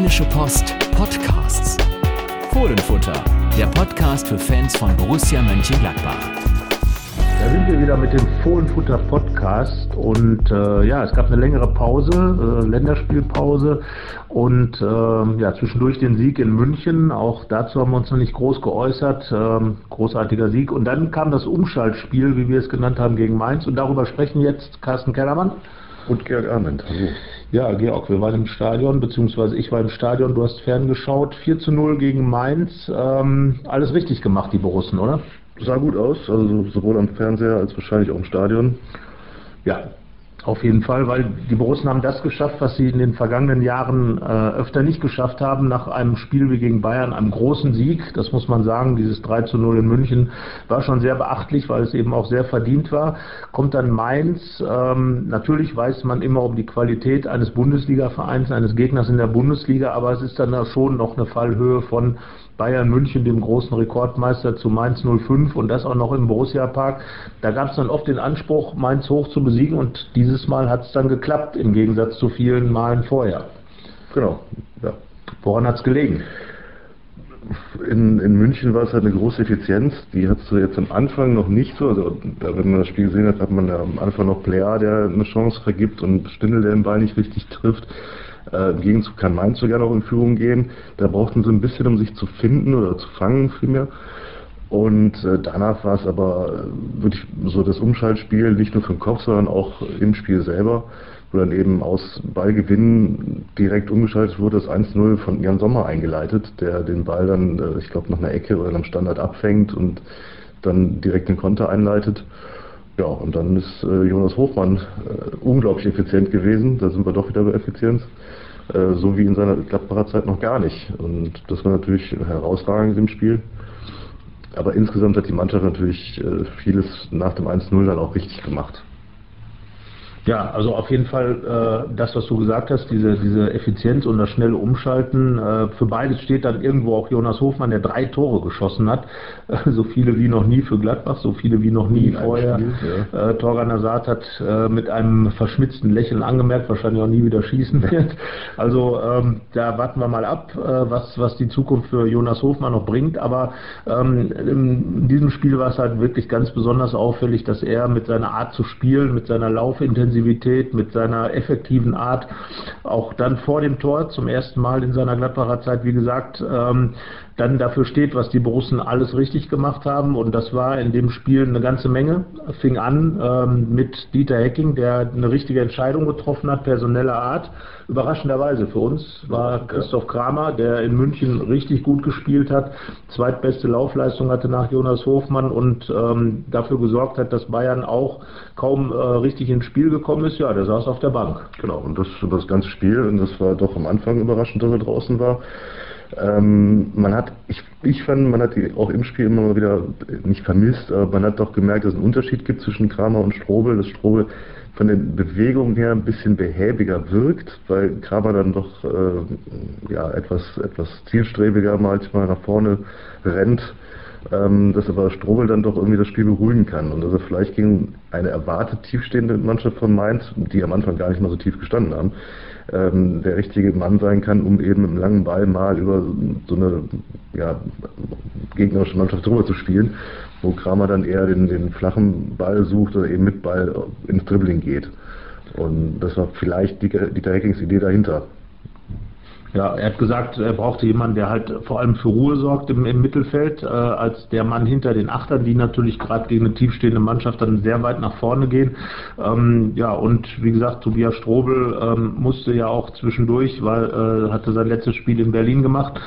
Rheinische Post Podcasts. Fohlenfutter, der Podcast für Fans von Borussia Mönchengladbach. Da sind wir wieder mit dem Fohlenfutter Podcast und äh, ja, es gab eine längere Pause, äh, Länderspielpause und äh, ja, zwischendurch den Sieg in München. Auch dazu haben wir uns noch nicht groß geäußert. Ähm, großartiger Sieg. Und dann kam das Umschaltspiel, wie wir es genannt haben, gegen Mainz und darüber sprechen jetzt Carsten Kellermann. Und Georg Arment, hallo. Ja, Georg, wir waren im Stadion, beziehungsweise ich war im Stadion, du hast ferngeschaut. 4 zu 0 gegen Mainz. Ähm, alles richtig gemacht, die Borussen, oder? Sah gut aus, also sowohl am Fernseher als wahrscheinlich auch im Stadion. Ja, auf jeden Fall, weil die Borussen haben das geschafft, was sie in den vergangenen Jahren äh, öfter nicht geschafft haben, nach einem Spiel wie gegen Bayern, einem großen Sieg. Das muss man sagen, dieses 3 zu 0 in München war schon sehr beachtlich, weil es eben auch sehr verdient war. Kommt dann Mainz. Ähm, natürlich weiß man immer um die Qualität eines Bundesliga-Vereins, eines Gegners in der Bundesliga, aber es ist dann schon noch eine Fallhöhe von Bayern München, dem großen Rekordmeister, zu Mainz 05 und das auch noch im Borussia Park. Da gab es dann oft den Anspruch, Mainz hoch zu besiegen und dieses Mal hat es dann geklappt, im Gegensatz zu vielen Malen vorher. Genau, ja. Woran hat es gelegen? In, in München war es halt eine große Effizienz, die hat du jetzt am Anfang noch nicht so. Also, wenn man das Spiel gesehen hat, hat man am Anfang noch Player, der eine Chance vergibt und Stindel, der den Ball nicht richtig trifft. Äh, Im Gegenzug kann Mainz sogar noch in Führung gehen. Da brauchten sie ein bisschen, um sich zu finden oder zu fangen vielmehr. Und äh, danach war es aber äh, wirklich so das Umschaltspiel, nicht nur für den Kopf, sondern auch im Spiel selber, wo dann eben aus Ballgewinn direkt umgeschaltet wurde, das 1-0 von Jan Sommer eingeleitet, der den Ball dann, äh, ich glaube, nach einer Ecke oder einem Standard abfängt und dann direkt den Konter einleitet. Ja, und dann ist äh, Jonas Hofmann äh, unglaublich effizient gewesen. Da sind wir doch wieder bei Effizienz. Äh, so wie in seiner Gladbacher Zeit noch gar nicht. Und das war natürlich herausragend im Spiel. Aber insgesamt hat die Mannschaft natürlich äh, vieles nach dem 1-0 dann auch richtig gemacht. Ja, also auf jeden Fall äh, das, was du gesagt hast, diese, diese Effizienz und das schnelle Umschalten. Äh, für beides steht dann irgendwo auch Jonas Hofmann, der drei Tore geschossen hat. Äh, so viele wie noch nie für Gladbach, so viele wie noch nie vorher. Spiel, ja. äh, Torgan Azad hat äh, mit einem verschmitzten Lächeln angemerkt, wahrscheinlich auch nie wieder schießen wird. Also ähm, da warten wir mal ab, äh, was, was die Zukunft für Jonas Hofmann noch bringt. Aber ähm, in diesem Spiel war es halt wirklich ganz besonders auffällig, dass er mit seiner Art zu spielen, mit seiner Laufintensität, Intensivität, mit seiner effektiven Art, auch dann vor dem Tor zum ersten Mal in seiner Gladbacher Zeit, wie gesagt, ähm, dann dafür steht, was die Borussen alles richtig gemacht haben. Und das war in dem Spiel eine ganze Menge. Fing an ähm, mit Dieter Hecking, der eine richtige Entscheidung getroffen hat, personeller Art. Überraschenderweise für uns war Christoph Kramer, der in München richtig gut gespielt hat, zweitbeste Laufleistung hatte nach Jonas Hofmann und ähm, dafür gesorgt hat, dass Bayern auch kaum äh, richtig ins Spiel gekommen ist. Ja, der saß auf der Bank. Genau, und das über das ganze Spiel, und das war doch am Anfang überraschend, dass er draußen war. Ähm, man hat, ich, ich fand, man hat die auch im Spiel immer mal wieder nicht vermisst, aber man hat doch gemerkt, dass es einen Unterschied gibt zwischen Kramer und Strobel. Dass Strobel von den Bewegungen her ein bisschen behäbiger wirkt, weil Kramer dann doch äh, ja, etwas, etwas zielstrebiger manchmal nach vorne rennt, ähm, dass aber Strobel dann doch irgendwie das Spiel beruhigen kann und dass er vielleicht gegen eine erwartet tiefstehende Mannschaft von Mainz, die am Anfang gar nicht mal so tief gestanden haben, ähm, der richtige Mann sein kann, um eben im langen Ball mal über so eine ja, gegnerische Mannschaft drüber zu spielen, wo Kramer dann eher den, den flachen Ball sucht oder eben mit Ball ins Dribbling geht. Und das war vielleicht Dieter Hackings Idee dahinter. Ja, er hat gesagt, er brauchte jemanden, der halt vor allem für Ruhe sorgt im, im Mittelfeld, äh, als der Mann hinter den Achtern, die natürlich gerade gegen eine tiefstehende Mannschaft dann sehr weit nach vorne gehen. Ähm, ja, und wie gesagt, Tobias Strobel ähm, musste ja auch zwischendurch, weil äh, hatte sein letztes Spiel in Berlin gemacht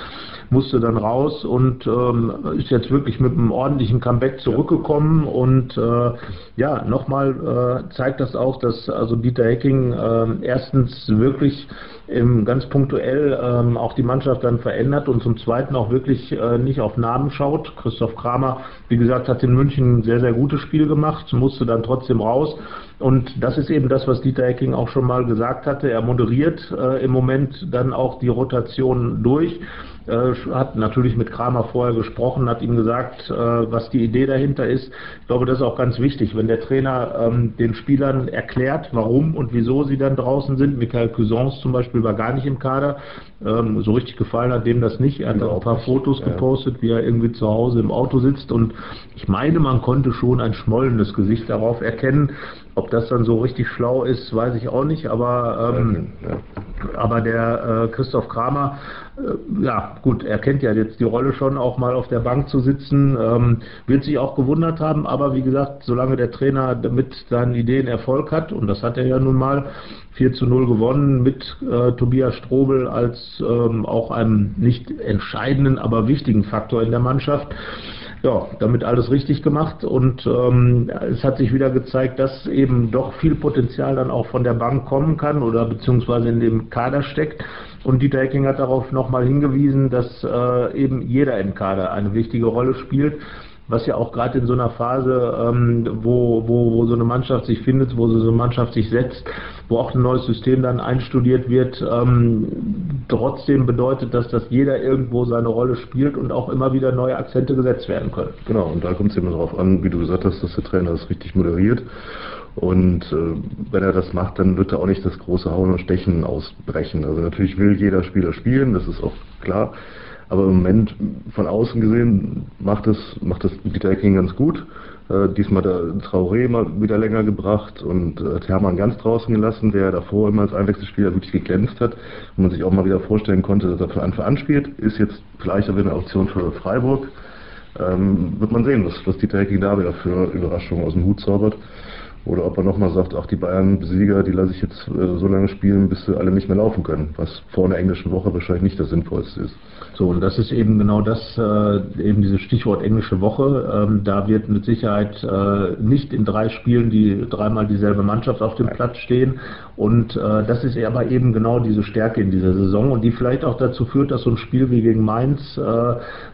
musste dann raus und ähm, ist jetzt wirklich mit einem ordentlichen Comeback zurückgekommen und äh, ja, nochmal äh, zeigt das auch, dass also Dieter Hecking äh, erstens wirklich ähm, ganz punktuell ähm, auch die Mannschaft dann verändert und zum Zweiten auch wirklich äh, nicht auf Namen schaut. Christoph Kramer, wie gesagt, hat in München ein sehr, sehr gutes Spiel gemacht, musste dann trotzdem raus Und das ist eben das, was Dieter Hecking auch schon mal gesagt hatte. Er moderiert äh, im Moment dann auch die Rotation durch hat natürlich mit Kramer vorher gesprochen, hat ihm gesagt, äh, was die Idee dahinter ist. Ich glaube, das ist auch ganz wichtig, wenn der Trainer ähm, den Spielern erklärt, warum und wieso sie dann draußen sind. Michael Cousins zum Beispiel war gar nicht im Kader. Ähm, so richtig gefallen hat dem das nicht. Er hat auch ein paar Fotos gepostet, wie er irgendwie zu Hause im Auto sitzt und ich meine, man konnte schon ein schmollendes Gesicht darauf erkennen. Ob das dann so richtig schlau ist, weiß ich auch nicht, aber, ähm, ja. aber der äh, Christoph Kramer, äh, ja gut, er kennt ja jetzt die Rolle schon, auch mal auf der Bank zu sitzen, ähm, wird sich auch gewundert haben, aber wie gesagt, solange der Trainer mit seinen Ideen Erfolg hat, und das hat er ja nun mal, 4 zu 0 gewonnen mit äh, Tobias Strobel als ähm, auch einem nicht entscheidenden, aber wichtigen Faktor in der Mannschaft ja, damit alles richtig gemacht und ähm, es hat sich wieder gezeigt, dass eben doch viel Potenzial dann auch von der Bank kommen kann oder beziehungsweise in dem Kader steckt. Und Dieter Hecking hat darauf nochmal hingewiesen, dass äh, eben jeder im Kader eine wichtige Rolle spielt was ja auch gerade in so einer Phase, ähm, wo, wo, wo so eine Mannschaft sich findet, wo so eine Mannschaft sich setzt, wo auch ein neues System dann einstudiert wird, ähm, trotzdem bedeutet das, dass jeder irgendwo seine Rolle spielt und auch immer wieder neue Akzente gesetzt werden können. Genau, und da kommt es immer darauf an, wie du gesagt hast, dass der Trainer das richtig moderiert. Und äh, wenn er das macht, dann wird er auch nicht das große Hauen und Stechen ausbrechen. Also natürlich will jeder Spieler spielen, das ist auch klar. Aber im Moment von außen gesehen macht das, macht das Dieter King ganz gut. Äh, diesmal der Traoré mal wieder länger gebracht und äh, Hermann ganz draußen gelassen, der davor immer als Einwechselspieler wirklich geglänzt hat und man sich auch mal wieder vorstellen konnte, dass er für Anfang an spielt. Ist jetzt vielleicht auch wieder eine Option für Freiburg. Ähm, wird man sehen, was, was Dieter Hecking da wieder für Überraschungen aus dem Hut zaubert. Oder ob er nochmal sagt, ach die Bayern-Besieger, die lasse ich jetzt äh, so lange spielen, bis sie alle nicht mehr laufen können, was vor einer englischen Woche wahrscheinlich nicht das Sinnvollste ist. So, und das ist eben genau das, äh, eben dieses Stichwort englische Woche. Ähm, da wird mit Sicherheit äh, nicht in drei Spielen die dreimal dieselbe Mannschaft auf dem Platz stehen. Und äh, das ist aber eben genau diese Stärke in dieser Saison und die vielleicht auch dazu führt, dass so ein Spiel wie gegen Mainz, äh,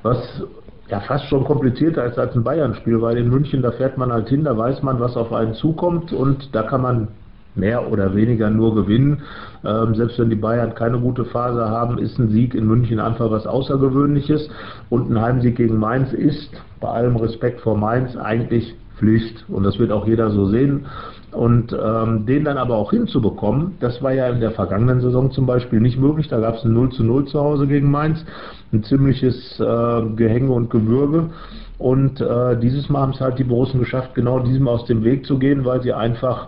was ja fast schon komplizierter ist als ein Bayern-Spiel, weil in München, da fährt man halt hin, da weiß man, was auf einen zukommt und da kann man mehr oder weniger nur gewinnen. Ähm, selbst wenn die Bayern keine gute Phase haben, ist ein Sieg in München einfach was Außergewöhnliches und ein Heimsieg gegen Mainz ist, bei allem Respekt vor Mainz, eigentlich Pflicht und das wird auch jeder so sehen. Und ähm, den dann aber auch hinzubekommen, das war ja in der vergangenen Saison zum Beispiel nicht möglich. Da gab es ein 0 zu 0 zu Hause gegen Mainz, ein ziemliches äh, Gehänge und Gewürge. Und äh, dieses Mal haben es halt die Borussen geschafft, genau diesem aus dem Weg zu gehen, weil sie einfach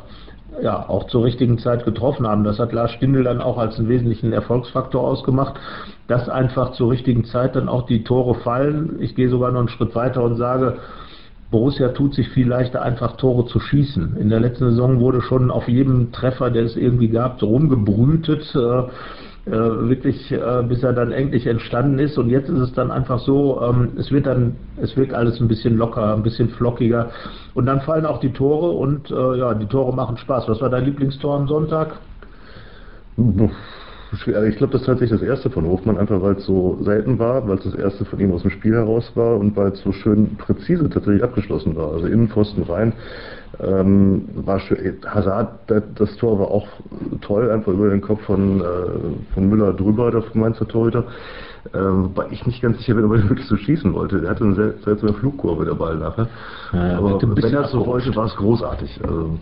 ja, auch zur richtigen Zeit getroffen haben. Das hat Lars Stindl dann auch als einen wesentlichen Erfolgsfaktor ausgemacht, dass einfach zur richtigen Zeit dann auch die Tore fallen. Ich gehe sogar noch einen Schritt weiter und sage, Borussia tut sich viel leichter, einfach Tore zu schießen. In der letzten Saison wurde schon auf jedem Treffer, der es irgendwie gab, rumgebrütet. Äh, äh, wirklich, äh, bis er dann endlich entstanden ist. Und jetzt ist es dann einfach so, ähm, es wird dann, es wirkt alles ein bisschen locker, ein bisschen flockiger. Und dann fallen auch die Tore und äh, ja, die Tore machen Spaß. Was war dein Lieblingstor am Sonntag? Also ich glaube, das ist tatsächlich das erste von Hofmann, einfach weil es so selten war, weil es das erste von ihm aus dem Spiel heraus war und weil es so schön präzise tatsächlich abgeschlossen war. Also Innenpfosten rein. Ähm, war schön. Hazard, das Tor war auch toll, einfach über den Kopf von, äh, von Müller drüber, der Mainzer Torhüter. Ähm, wobei ich nicht ganz sicher bin, ob er wirklich so schießen wollte. Der hatte eine seltsame Flugkurve, der Ball nachher. Ja, Aber wenn er so wollte, war es großartig. Also,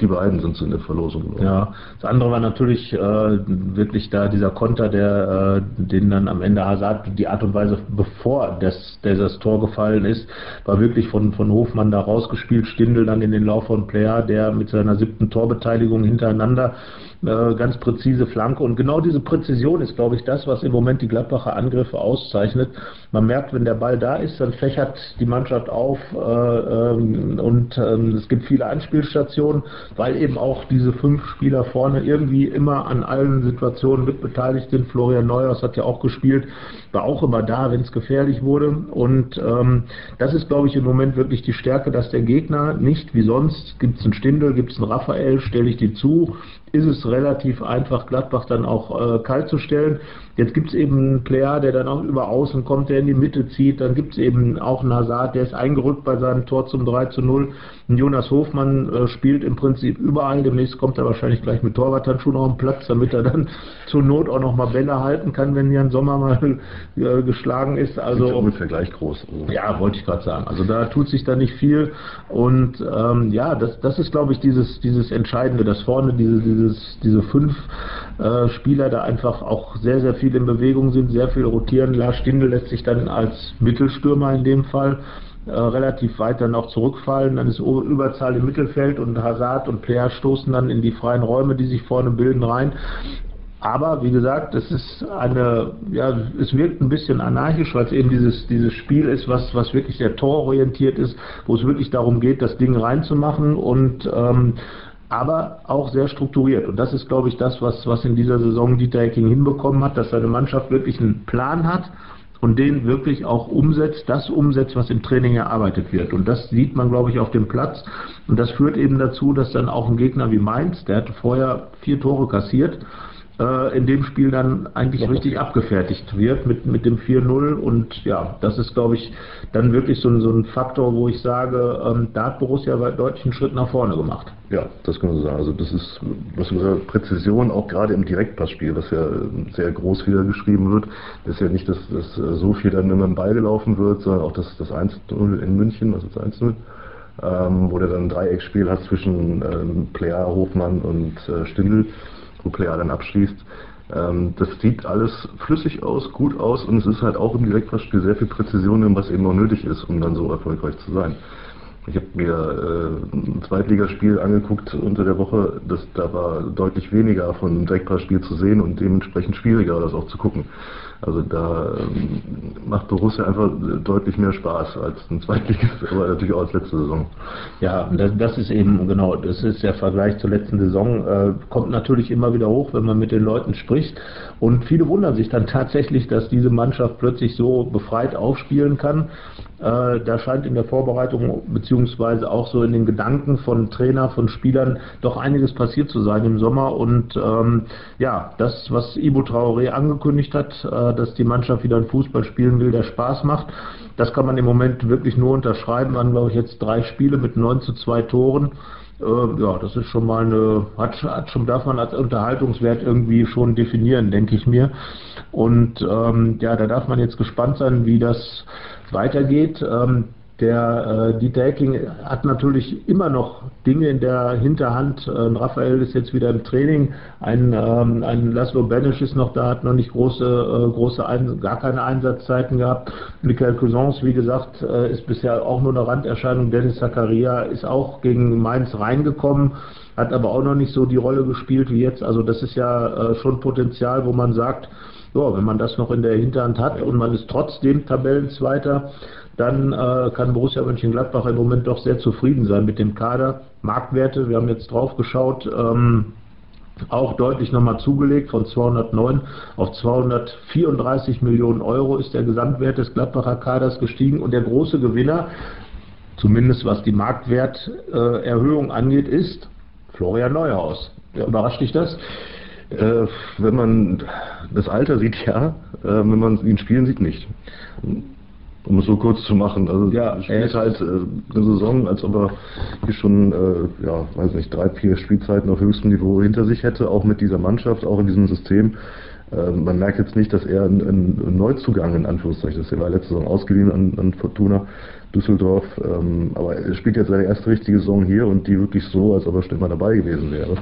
die beiden sind so in der Verlosung. Ja, das andere war natürlich äh, wirklich da dieser Konter, der äh, den dann am Ende Hazard, die Art und Weise, bevor das, das Tor gefallen ist, war wirklich von, von Hofmann da rausgespielt, Stindel dann in den Lauf von Player, der mit seiner siebten Torbeteiligung hintereinander äh, ganz präzise Flanke. Und genau diese Präzision ist, glaube ich, das, was im Moment die Gladbacher Angriffe auszeichnet. Man merkt, wenn der Ball da ist, dann fächert die Mannschaft auf äh, ähm, und ähm, es gibt viele Anspielstationen, weil eben auch diese fünf Spieler vorne irgendwie immer an allen Situationen mitbeteiligt sind. Florian Neuers hat ja auch gespielt, war auch immer da, wenn es gefährlich wurde. Und ähm, das ist, glaube ich, im Moment wirklich die Stärke, dass der Gegner nicht wie sonst, gibt es einen Stindel, gibt es einen Raphael, stelle ich die zu, ist es relativ einfach, Gladbach dann auch äh, kalt zu stellen. Jetzt gibt es eben einen Player, der dann auch über außen kommt, der in die Mitte zieht. Dann gibt es eben auch einen Hazard, der ist eingerückt bei seinem Tor zum 3 zu 0. Und Jonas Hofmann äh, spielt im Prinzip überall. Demnächst kommt er wahrscheinlich gleich mit Torwarthandschuhen auf den Platz, damit er dann zur Not auch noch mal Bälle halten kann, wenn Jan Sommer mal äh, geschlagen ist. Also ist ungefähr gleich groß. Also. Ja, wollte ich gerade sagen. Also da tut sich da nicht viel. Und ähm, ja, das, das ist, glaube ich, dieses, dieses Entscheidende, dass vorne diese, dieses, diese fünf äh, Spieler da einfach auch sehr, sehr viel in Bewegung sind, sehr viel rotieren. Lars Stindl lässt sich dann als Mittelstürmer in dem Fall äh, relativ weit dann auch zurückfallen. Dann ist Überzahl im Mittelfeld und Hazard und Player stoßen dann in die freien Räume, die sich vorne bilden, rein. Aber wie gesagt, es ist eine, ja, es wirkt ein bisschen anarchisch, weil es eben dieses, dieses Spiel ist, was, was wirklich sehr tororientiert ist, wo es wirklich darum geht, das Ding reinzumachen und ähm, aber auch sehr strukturiert. Und das ist, glaube ich, das, was, was in dieser Saison Dieter Hecking hinbekommen hat, dass seine Mannschaft wirklich einen Plan hat und den wirklich auch umsetzt, das umsetzt, was im Training erarbeitet wird. Und das sieht man, glaube ich, auf dem Platz. Und das führt eben dazu, dass dann auch ein Gegner wie Mainz, der hatte vorher vier Tore kassiert, äh, in dem Spiel dann eigentlich richtig abgefertigt wird mit, mit dem 4-0. Und ja, das ist, glaube ich, dann wirklich so, so ein Faktor, wo ich sage, ähm, da hat Borussia deutlich einen Schritt nach vorne gemacht. Ja, das kann man so sagen. Also das ist, was sagt, Präzision auch gerade im Direktpassspiel, was ja sehr groß wieder geschrieben wird. Das ist ja nicht, dass, dass so viel dann immer im Ball gelaufen wird, sondern auch das, das 1-0 in München, also das 1-0. Ähm, wo du dann ein Dreiecksspiel hast zwischen ähm, Player, Hofmann und äh, Stindl Nuclear dann abschließt. Ähm, das sieht alles flüssig aus, gut aus und es ist halt auch im Direktpassspiel sehr viel Präzision, was eben auch nötig ist, um dann so erfolgreich zu sein. Ich habe mir äh, ein Zweitligaspiel angeguckt unter der Woche, das, da war deutlich weniger von einem Direktpassspiel zu sehen und dementsprechend schwieriger, das auch zu gucken. Also da ähm, macht Borussia einfach deutlich mehr Spaß als ein Zweitligist, aber natürlich auch als letzte Saison. Ja, das, das ist eben genau, das ist der Vergleich zur letzten Saison. Äh, kommt natürlich immer wieder hoch, wenn man mit den Leuten spricht. Und viele wundern sich dann tatsächlich, dass diese Mannschaft plötzlich so befreit aufspielen kann. Äh, da scheint in der Vorbereitung beziehungsweise auch so in den Gedanken von Trainer, von Spielern doch einiges passiert zu sein im Sommer. Und ähm, ja, das, was Ibo Traoré angekündigt hat, äh, dass die Mannschaft wieder einen Fußball spielen will, der Spaß macht, das kann man im Moment wirklich nur unterschreiben. Man glaube ich jetzt drei Spiele mit 9 zu 2 Toren. Äh, ja, das ist schon mal eine, hat, hat schon, darf man als Unterhaltungswert irgendwie schon definieren, denke ich mir. Und ähm, ja, da darf man jetzt gespannt sein, wie das weitergeht. Ähm, der äh, Dieter Hecking hat natürlich immer noch Dinge in der Hinterhand. Äh, Raphael ist jetzt wieder im Training. Ein, ähm, ein Laszlo Benisch ist noch da, hat noch nicht große, äh, große Ein gar keine Einsatzzeiten gehabt. Michael Cousins, wie gesagt, äh, ist bisher auch nur eine Randerscheinung. Dennis Zakaria ist auch gegen Mainz reingekommen, hat aber auch noch nicht so die Rolle gespielt wie jetzt. Also das ist ja äh, schon Potenzial, wo man sagt, ja, wenn man das noch in der Hinterhand hat und man ist trotzdem Tabellenzweiter, dann äh, kann Borussia Mönchengladbach im Moment doch sehr zufrieden sein mit dem Kader. Marktwerte, wir haben jetzt drauf geschaut, ähm, auch deutlich nochmal zugelegt, von 209 auf 234 Millionen Euro ist der Gesamtwert des Gladbacher Kaders gestiegen und der große Gewinner, zumindest was die Marktwerterhöhung angeht, ist Florian Neuhaus. Ja, überrascht dich das? Äh, wenn man das Alter sieht, ja. Äh, wenn man ihn spielen sieht, nicht. Um es so kurz zu machen. Also ja, er spielt halt äh, eine Saison, als ob er hier schon, äh, ja, weiß nicht, drei, vier Spielzeiten auf höchstem Niveau hinter sich hätte, auch mit dieser Mannschaft, auch in diesem System. Äh, man merkt jetzt nicht, dass er ein, ein Neuzugang in Anführungszeichen ist. Er war letzte Saison ausgeliehen an, an Fortuna Düsseldorf, ähm, aber er spielt jetzt seine erste richtige Saison hier und die wirklich so, als ob er schon immer dabei gewesen wäre.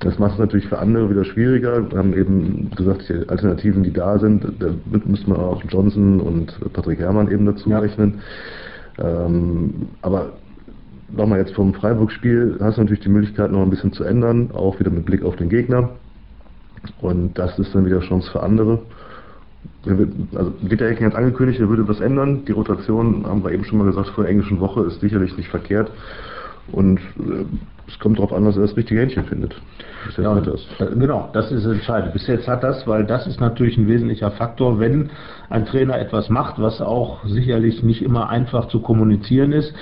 Das macht es natürlich für andere wieder schwieriger. Wir haben eben gesagt, die Alternativen, die da sind, da müssen wir auch Johnson und Patrick Herrmann eben dazu ja. rechnen. Ähm, aber nochmal jetzt vom Freiburg-Spiel hast du natürlich die Möglichkeit noch ein bisschen zu ändern, auch wieder mit Blick auf den Gegner. Und das ist dann wieder Chance für andere. Also Dieter Hecking hat angekündigt, er würde was ändern. Die Rotation, haben wir eben schon mal gesagt, vor der englischen Woche ist sicherlich nicht verkehrt. Und äh, es kommt darauf an, dass er das richtige Händchen findet. Ja, das. Genau, das ist entscheidend. Bis jetzt hat das, weil das ist natürlich ein wesentlicher Faktor, wenn ein Trainer etwas macht, was auch sicherlich nicht immer einfach zu kommunizieren ist,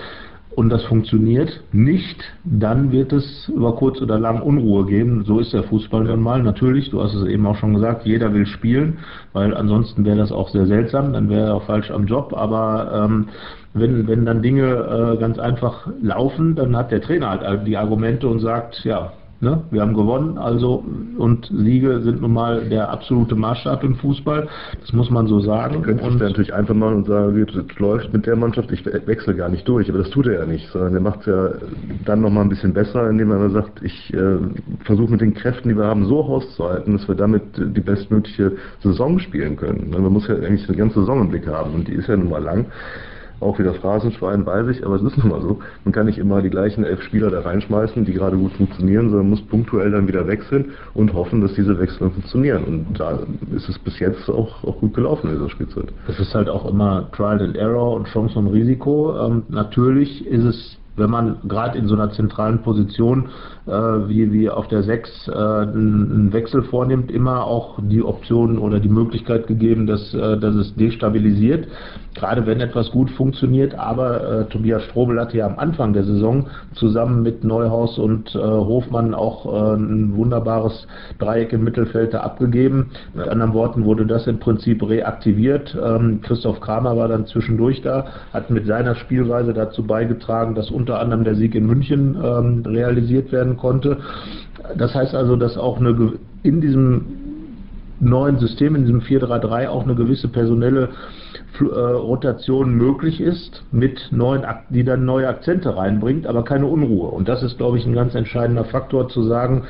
und das funktioniert nicht, dann wird es über kurz oder lang Unruhe geben. So ist der Fußball nun mal. Natürlich, du hast es eben auch schon gesagt, jeder will spielen, weil ansonsten wäre das auch sehr seltsam, dann wäre er auch falsch am Job. Aber ähm, wenn, wenn dann Dinge äh, ganz einfach laufen, dann hat der Trainer halt die Argumente und sagt, ja, Ne? Wir haben gewonnen, also und Siege sind nun mal der absolute Maßstab im Fußball. Das muss man so sagen. Du könntest natürlich einfach machen und sagen, es läuft mit der Mannschaft, ich wechsle gar nicht durch, aber das tut er ja nicht, sondern er macht es ja dann nochmal ein bisschen besser, indem er sagt, ich äh, versuche mit den Kräften, die wir haben, so auszuhalten, dass wir damit die bestmögliche Saison spielen können. Man muss ja eigentlich eine ganze Saison im Blick haben und die ist ja nun mal lang auch wieder Phrasenschwein bei sich, aber es ist nun mal so. Man kann nicht immer die gleichen elf Spieler da reinschmeißen, die gerade gut funktionieren, sondern muss punktuell dann wieder wechseln und hoffen, dass diese Wechsel funktionieren. Und da ist es bis jetzt auch, auch gut gelaufen in dieser Spielzeit. Es ist halt auch immer Trial and Error und Chance und Risiko. Ähm, natürlich ist es wenn man gerade in so einer zentralen Position wie, wie auf der 6 äh, einen Wechsel vornimmt, immer auch die Option oder die Möglichkeit gegeben, dass, äh, dass es destabilisiert, gerade wenn etwas gut funktioniert. Aber äh, Tobias Strobel hatte ja am Anfang der Saison zusammen mit Neuhaus und äh, Hofmann auch äh, ein wunderbares Dreieck im Mittelfeld da abgegeben. Mit anderen Worten wurde das im Prinzip reaktiviert. Ähm, Christoph Kramer war dann zwischendurch da, hat mit seiner Spielweise dazu beigetragen, dass unter anderem der Sieg in München ähm, realisiert werden konnte. Das heißt also, dass auch eine, in diesem neuen System, in diesem 4-3-3 auch eine gewisse personelle äh, Rotation möglich ist, mit neuen, die dann neue Akzente reinbringt, aber keine Unruhe. Und das ist, glaube ich, ein ganz entscheidender Faktor zu sagen,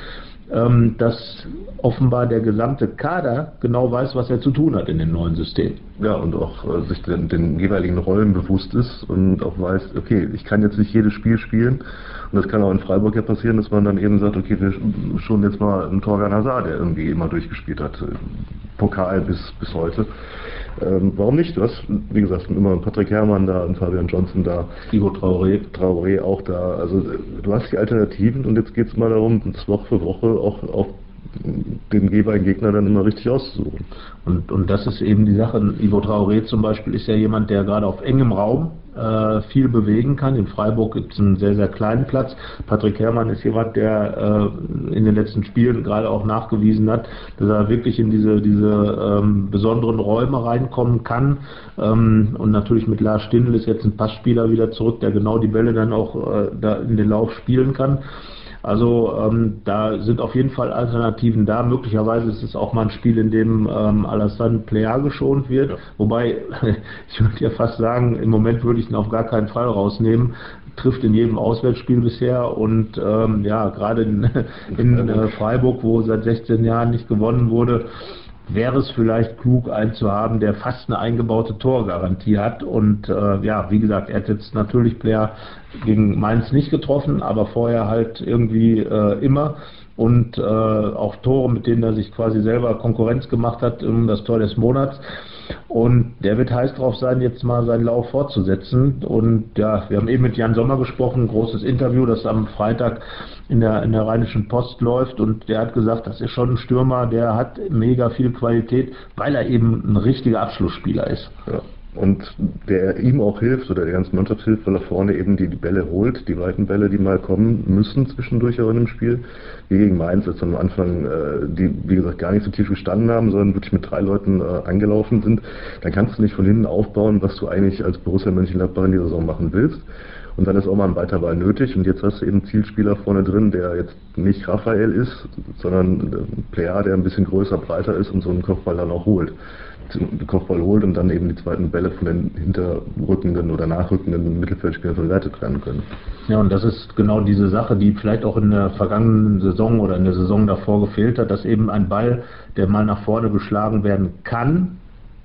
ähm, dass offenbar der gesamte Kader genau weiß, was er zu tun hat in dem neuen System. Ja, und auch äh, sich den, den, jeweiligen Rollen bewusst ist und auch weiß, okay, ich kann jetzt nicht jedes Spiel spielen. Und das kann auch in Freiburg ja passieren, dass man dann eben sagt, okay, wir schon jetzt mal einen Torgan Hazard, der irgendwie immer durchgespielt hat, Pokal bis, bis heute. Ähm, warum nicht? Du hast, wie gesagt, immer Patrick Herrmann da und Fabian Johnson da. Ivo Traoré. Traoré auch da. Also du hast die Alternativen und jetzt geht es mal darum, uns Woche für Woche auch auf den jeweiligen Gegner dann immer richtig auszusuchen. Und, und das ist eben die Sache. Ivo Traoré zum Beispiel ist ja jemand, der gerade auf engem Raum viel bewegen kann. In Freiburg gibt es einen sehr, sehr kleinen Platz. Patrick Herrmann ist jemand, der äh, in den letzten Spielen gerade auch nachgewiesen hat, dass er wirklich in diese, diese ähm, besonderen Räume reinkommen kann. Ähm, und natürlich mit Lars Stindl ist jetzt ein Passspieler wieder zurück, der genau die Bälle dann auch äh, da in den Lauf spielen kann. Also ähm, da sind auf jeden Fall Alternativen da. Möglicherweise ist es auch mal ein Spiel, in dem ähm, Alassane Player geschont wird. Ja. Wobei, ich würde ja fast sagen, im Moment würde ich ihn auf gar keinen Fall rausnehmen trifft in jedem Auswärtsspiel bisher und ähm, ja, gerade in, in äh, Freiburg, wo seit 16 Jahren nicht gewonnen wurde, wäre es vielleicht klug, einen zu haben, der fast eine eingebaute Torgarantie hat. Und äh, ja, wie gesagt, er hat jetzt natürlich Player gegen Mainz nicht getroffen, aber vorher halt irgendwie äh, immer. Und äh, auch Tore, mit denen er sich quasi selber Konkurrenz gemacht hat um das Tor des Monats. Und der wird heiß drauf sein, jetzt mal seinen Lauf fortzusetzen. Und ja, wir haben eben mit Jan Sommer gesprochen, ein großes Interview, das am Freitag in der, in der Rheinischen Post läuft. Und der hat gesagt, das ist schon ein Stürmer, der hat mega viel Qualität, weil er eben ein richtiger Abschlussspieler ist. Ja und der ihm auch hilft oder der ganzen Mannschaft hilft, weil er vorne eben die, die Bälle holt, die weiten Bälle, die mal kommen müssen zwischendurch auch in dem Spiel. Wie gegen Mainz, als am Anfang äh, die, wie gesagt, gar nicht so tief gestanden haben, sondern wirklich mit drei Leuten äh, angelaufen sind, dann kannst du nicht von hinten aufbauen, was du eigentlich als Borussia Mönchengladbach in dieser Saison machen willst. Und dann ist auch mal ein weiter Ball nötig. Und jetzt hast du eben einen Zielspieler vorne drin, der jetzt nicht Raphael ist, sondern ein Player, der ein bisschen größer, breiter ist und so einen Kopfball dann auch holt den Kopfball holt und dann eben die zweiten Bälle von den hinterrückenden oder nachrückenden Mittelfeldspielern verwertet werden können. Ja, und das ist genau diese Sache, die vielleicht auch in der vergangenen Saison oder in der Saison davor gefehlt hat, dass eben ein Ball, der mal nach vorne geschlagen werden kann,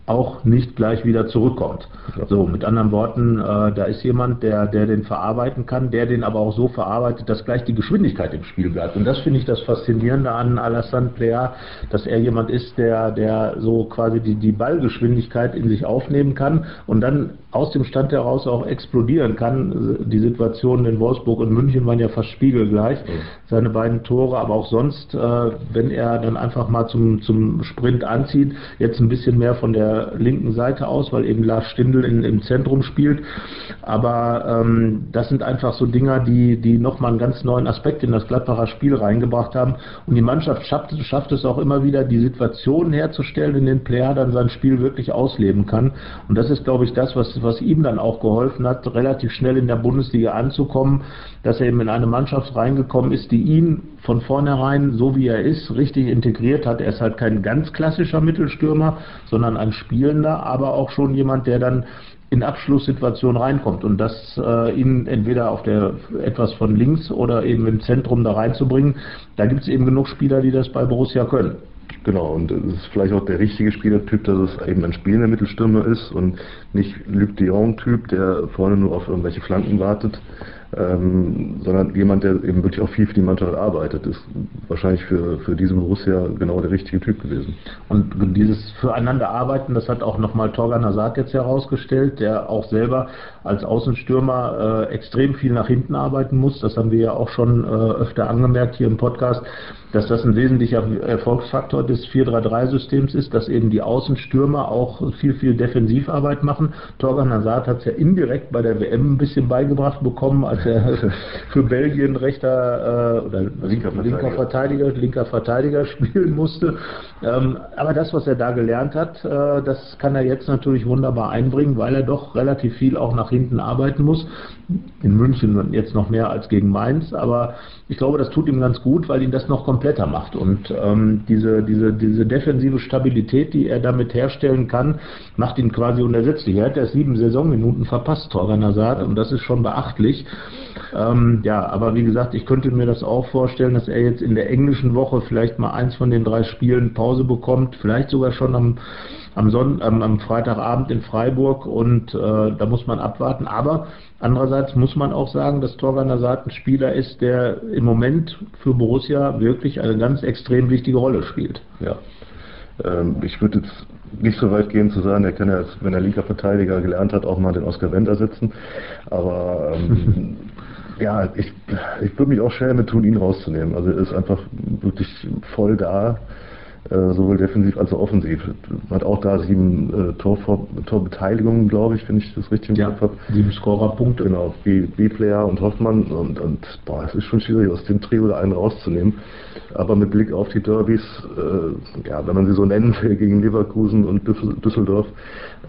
auch nicht gleich wieder zurückkommt. Ja. So, mit anderen Worten, äh, da ist jemand, der, der den verarbeiten kann, der den aber auch so verarbeitet, dass gleich die Geschwindigkeit im Spiel bleibt. Und das finde ich das Faszinierende an Alassane Player, dass er jemand ist, der, der so quasi die, die Ballgeschwindigkeit in sich aufnehmen kann und dann aus dem Stand heraus auch explodieren kann. Die Situationen in Wolfsburg und München waren ja fast spiegelgleich. Mhm. Seine beiden Tore, aber auch sonst, äh, wenn er dann einfach mal zum, zum Sprint anzieht, jetzt ein bisschen mehr von der linken Seite aus, weil eben Lars Stindl in, im Zentrum spielt. Aber ähm, das sind einfach so Dinger, die, die nochmal einen ganz neuen Aspekt in das Gladbacher Spiel reingebracht haben. Und die Mannschaft schafft, schafft es auch immer wieder, die Situation herzustellen, in denen Player dann sein Spiel wirklich ausleben kann. Und das ist, glaube ich, das, was, was ihm dann auch geholfen hat, relativ schnell in der Bundesliga anzukommen, dass er eben in eine Mannschaft reingekommen ist, die ihn von vornherein, so wie er ist, richtig integriert hat. Er ist halt kein ganz klassischer Mittelstürmer, sondern ein Spielender, aber auch schon jemand, der dann in Abschlusssituationen reinkommt und das äh, ihn entweder auf der etwas von links oder eben im Zentrum da reinzubringen, da gibt es eben genug Spieler, die das bei Borussia können. Genau, und es ist vielleicht auch der richtige Spielertyp, dass es eben ein spielender Mittelstürmer ist und nicht Luc de Jong-Typ, der vorne nur auf irgendwelche Flanken wartet, ähm, sondern jemand, der eben wirklich auch viel für die Mannschaft arbeitet, ist wahrscheinlich für, für diese Borussia genau der richtige Typ gewesen. Und dieses Füreinander arbeiten, das hat auch nochmal Torgan Hazard jetzt herausgestellt, der auch selber als Außenstürmer äh, extrem viel nach hinten arbeiten muss. Das haben wir ja auch schon äh, öfter angemerkt hier im Podcast, dass das ein wesentlicher Erfolgsfaktor des 4-3-3-Systems ist, dass eben die Außenstürmer auch viel, viel Defensivarbeit machen. Torgan Hazard hat es ja indirekt bei der WM ein bisschen beigebracht bekommen, als er für Belgien rechter äh, oder linker Verteidiger. linker Verteidiger, linker Verteidiger spielen musste. Ähm, aber das, was er da gelernt hat, äh, das kann er jetzt natürlich wunderbar einbringen, weil er doch relativ viel auch nach hinten arbeiten muss. In München jetzt noch mehr als gegen Mainz, aber ich glaube, das tut ihm ganz gut, weil ihn das noch kompletter macht. Und ähm, diese, diese, diese defensive Stabilität, die er damit herstellen kann, macht ihn quasi unersetzlich. Er hat erst sieben Saisonminuten verpasst, Torgan Hazard, und das ist schon beachtlich. Ähm, ja, aber wie gesagt, ich könnte mir das auch vorstellen, dass er jetzt in der englischen Woche vielleicht mal eins von den drei Spielen Pause bekommt, vielleicht sogar schon am am, Sonn am, am Freitagabend in Freiburg und äh, da muss man abwarten. Aber andererseits muss man auch sagen, dass Torgan Hazard ein Spieler ist, der im Moment für Borussia wirklich eine ganz extrem wichtige Rolle spielt. Ja. Ähm, ich würde jetzt nicht so weit gehen zu sagen, er kann ja, wenn er linker Verteidiger gelernt hat, auch mal den Oscar Wendt ersetzen. Aber ähm, ja, ich, ich würde mich auch schwer mit tun, ihn rauszunehmen. Also er ist einfach wirklich voll da. Äh, sowohl defensiv als auch offensiv. Hat auch da sieben äh, Tor, Torbeteiligungen, glaube ich, wenn ich das richtig im ja, Kopf habe. Sieben Scorerpunkte. Genau, B-Player und Hoffmann. Und, und boah, es ist schon schwierig, aus dem Trio da einen rauszunehmen. Aber mit Blick auf die Derbys, äh, ja, wenn man sie so nennen will, gegen Leverkusen und Düsseldorf,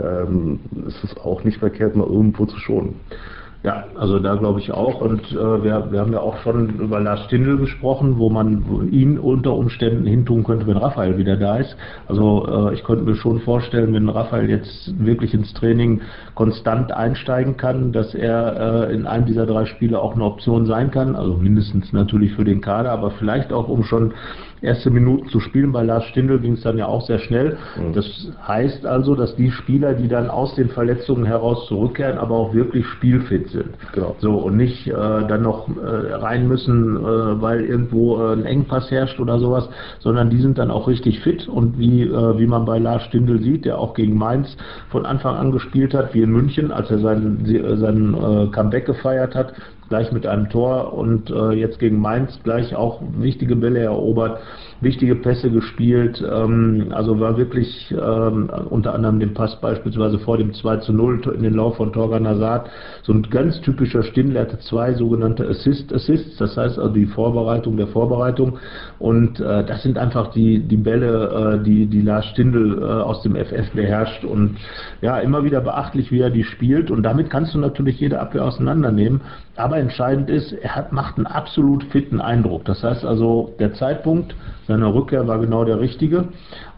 ähm, ist es auch nicht verkehrt, mal irgendwo zu schonen. Ja, also da glaube ich auch. Und äh, wir, wir haben ja auch schon über Lars Stindl gesprochen, wo man ihn unter Umständen hintun könnte, wenn Raphael wieder da ist. Also äh, ich könnte mir schon vorstellen, wenn Raphael jetzt wirklich ins Training konstant einsteigen kann, dass er äh, in einem dieser drei Spiele auch eine Option sein kann. Also mindestens natürlich für den Kader, aber vielleicht auch um schon erste Minuten zu spielen. Bei Lars Stindl ging es dann ja auch sehr schnell. Mhm. Das heißt also, dass die Spieler, die dann aus den Verletzungen heraus zurückkehren, aber auch wirklich spielfit sind. Genau. So und nicht äh, dann noch äh, rein müssen, äh, weil irgendwo äh, ein Engpass herrscht oder sowas, sondern die sind dann auch richtig fit und wie, äh, wie man bei Lars Stindl sieht, der auch gegen Mainz von Anfang an gespielt hat, wie in München, als er seinen, seinen äh, Comeback gefeiert hat, gleich mit einem Tor und äh, jetzt gegen Mainz gleich auch wichtige Bälle erobert wichtige Pässe gespielt. Ähm, also war wirklich ähm, unter anderem den Pass beispielsweise vor dem 2 zu 0 in den Lauf von Torgan Hazard. So ein ganz typischer Stindl hatte zwei sogenannte Assist-Assists, das heißt also die Vorbereitung der Vorbereitung. Und äh, das sind einfach die, die Bälle, äh, die, die Lars Stindl äh, aus dem FF beherrscht. Und ja, immer wieder beachtlich, wie er die spielt. Und damit kannst du natürlich jede Abwehr auseinandernehmen. Aber entscheidend ist, er hat, macht einen absolut fitten Eindruck. Das heißt also, der Zeitpunkt, seiner Rückkehr war genau der richtige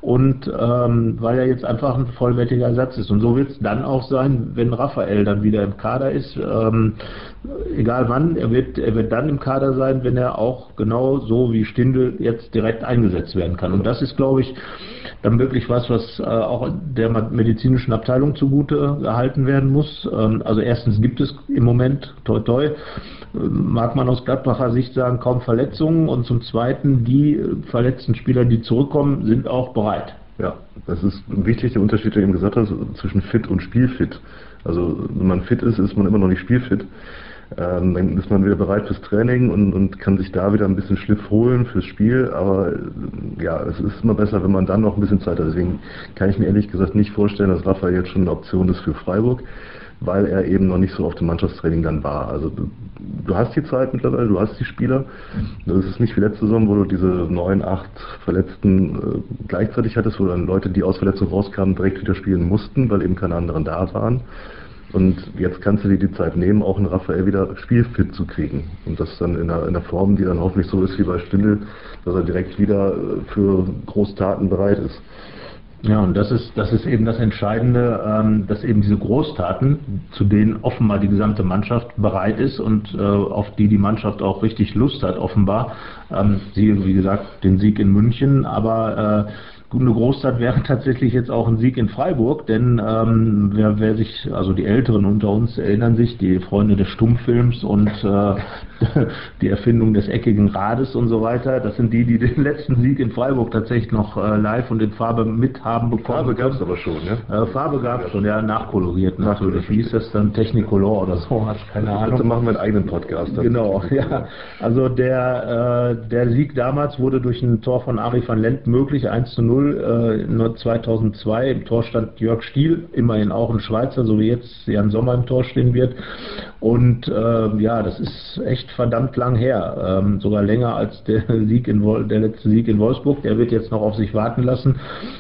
und ähm, weil er jetzt einfach ein vollwertiger Ersatz ist. Und so wird es dann auch sein, wenn Raphael dann wieder im Kader ist. Ähm, egal wann, er wird, er wird dann im Kader sein, wenn er auch genau so wie Stindl jetzt direkt eingesetzt werden kann. Und das ist, glaube ich, dann wirklich was, was äh, auch der medizinischen Abteilung zugute gehalten werden muss. Ähm, also erstens gibt es im Moment, toi toi, mag man aus Gladbacher Sicht sagen, kaum Verletzungen und zum Zweiten, die verletzten Spieler, die zurückkommen, sind auch bereit. Ja, das ist wichtig, der Unterschied, den du eben gesagt hast, zwischen fit und spielfit. Also wenn man fit ist, ist man immer noch nicht spielfit. Ähm, dann ist man wieder bereit fürs Training und, und kann sich da wieder ein bisschen Schliff holen fürs Spiel. Aber äh, ja, es ist immer besser, wenn man dann noch ein bisschen Zeit hat. Deswegen kann ich mir ehrlich gesagt nicht vorstellen, dass Raphael jetzt schon eine Option ist für Freiburg, weil er eben noch nicht so auf dem Mannschaftstraining dann war. Also du, du hast die Zeit mittlerweile, du hast die Spieler. Das ist nicht wie letzte Saison, wo du diese neun, acht Verletzten äh, gleichzeitig hattest, wo dann Leute, die aus Verletzung rauskamen, direkt wieder spielen mussten, weil eben keine anderen da waren. Und jetzt kannst du dir die Zeit nehmen, auch einen Raphael wieder spielfit zu kriegen. Und das dann in einer, in einer Form, die dann hoffentlich so ist wie bei Stindl, dass er direkt wieder äh, für Großtaten bereit ist. Ja, und das ist, das ist eben das Entscheidende, ähm, dass eben diese Großtaten, zu denen offenbar die gesamte Mannschaft bereit ist und äh, auf die die Mannschaft auch richtig Lust hat, offenbar. Ähm, sie, wie gesagt, den Sieg in München, aber äh, eine Großstadt wäre tatsächlich jetzt auch ein Sieg in Freiburg, denn ähm, wer, wer sich, also die Älteren unter uns erinnern sich, die Freunde des Stummfilms und äh, die Erfindung des eckigen Rades und so weiter, das sind die, die den letzten Sieg in Freiburg tatsächlich noch äh, live und in Farbe mit haben bekommen. Farbe gab es aber schon, ja? Äh, Farbe gab es schon, ja, nachkoloriert natürlich. Wie ist das dann? Technicolor oder so, hast keine Ahnung. Bitte machen wir einen eigenen Podcast. Genau, ja. Also der, äh, der Sieg damals wurde durch ein Tor von Ari van Lent möglich, 1 zu 0 0 äh, 2002. Im Tor stand Jörg Stiel, immerhin auch ein Schweizer, so wie jetzt Jan Sommer im Tor stehen wird. Und äh, ja, das ist echt verdammt lang her. Ähm, sogar länger als der Sieg in der letzte Sieg in Wolfsburg. Der wird jetzt noch auf sich warten lassen,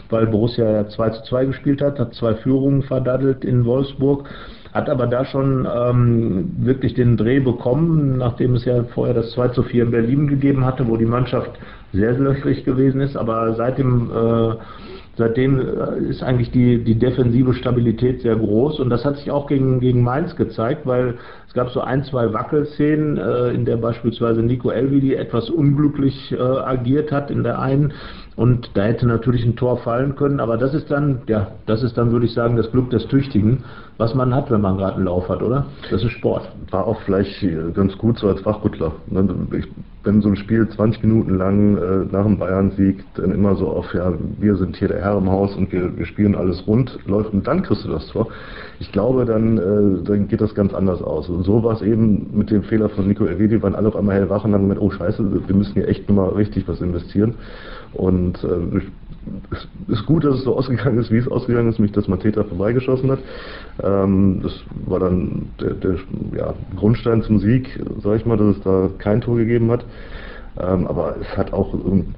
weil Borussia ja 2 zu 2 gespielt hat, hat zwei Führungen verdaddelt in Wolfsburg hat aber da schon ähm, wirklich den Dreh bekommen, nachdem es ja vorher das 2 zu 4 in Berlin gegeben hatte, wo die Mannschaft sehr löchrig gewesen ist, aber seit dem äh, seitdem äh, ist eigentlich die, die defensive Stabilität sehr groß. Und das hat sich auch gegen, gegen Mainz gezeigt, weil es gab so ein, zwei Wackelszenen, äh, in der beispielsweise Nico Elvidi etwas unglücklich äh, agiert hat in der einen und da hätte natürlich ein Tor fallen können, aber das ist dann, ja, das ist dann, würde ich sagen, das Glück des Tüchtigen, was man hat, wenn man gerade einen Lauf hat, oder? Das ist Sport. War auch vielleicht ganz gut so als Wachbutler. Ne? Wenn so ein Spiel 20 Minuten lang äh, nach dem Bayern-Sieg dann immer so auf, ja, wir sind hier der Herr im Haus und wir, wir spielen alles rund läuft und dann kriegst du das Tor. Ich glaube, dann, äh, dann geht das ganz anders aus. Und so war es eben mit dem Fehler von Nico Elvedi, waren alle auf einmal hellwach und haben gemeint, oh scheiße, wir müssen hier echt nochmal richtig was investieren. Und äh, es ist gut, dass es so ausgegangen ist, wie es ausgegangen ist, mich, dass Mateta vorbeigeschossen hat. Ähm, das war dann der, der ja, Grundstein zum Sieg, sag ich mal, dass es da kein Tor gegeben hat. Ähm, aber es hat auch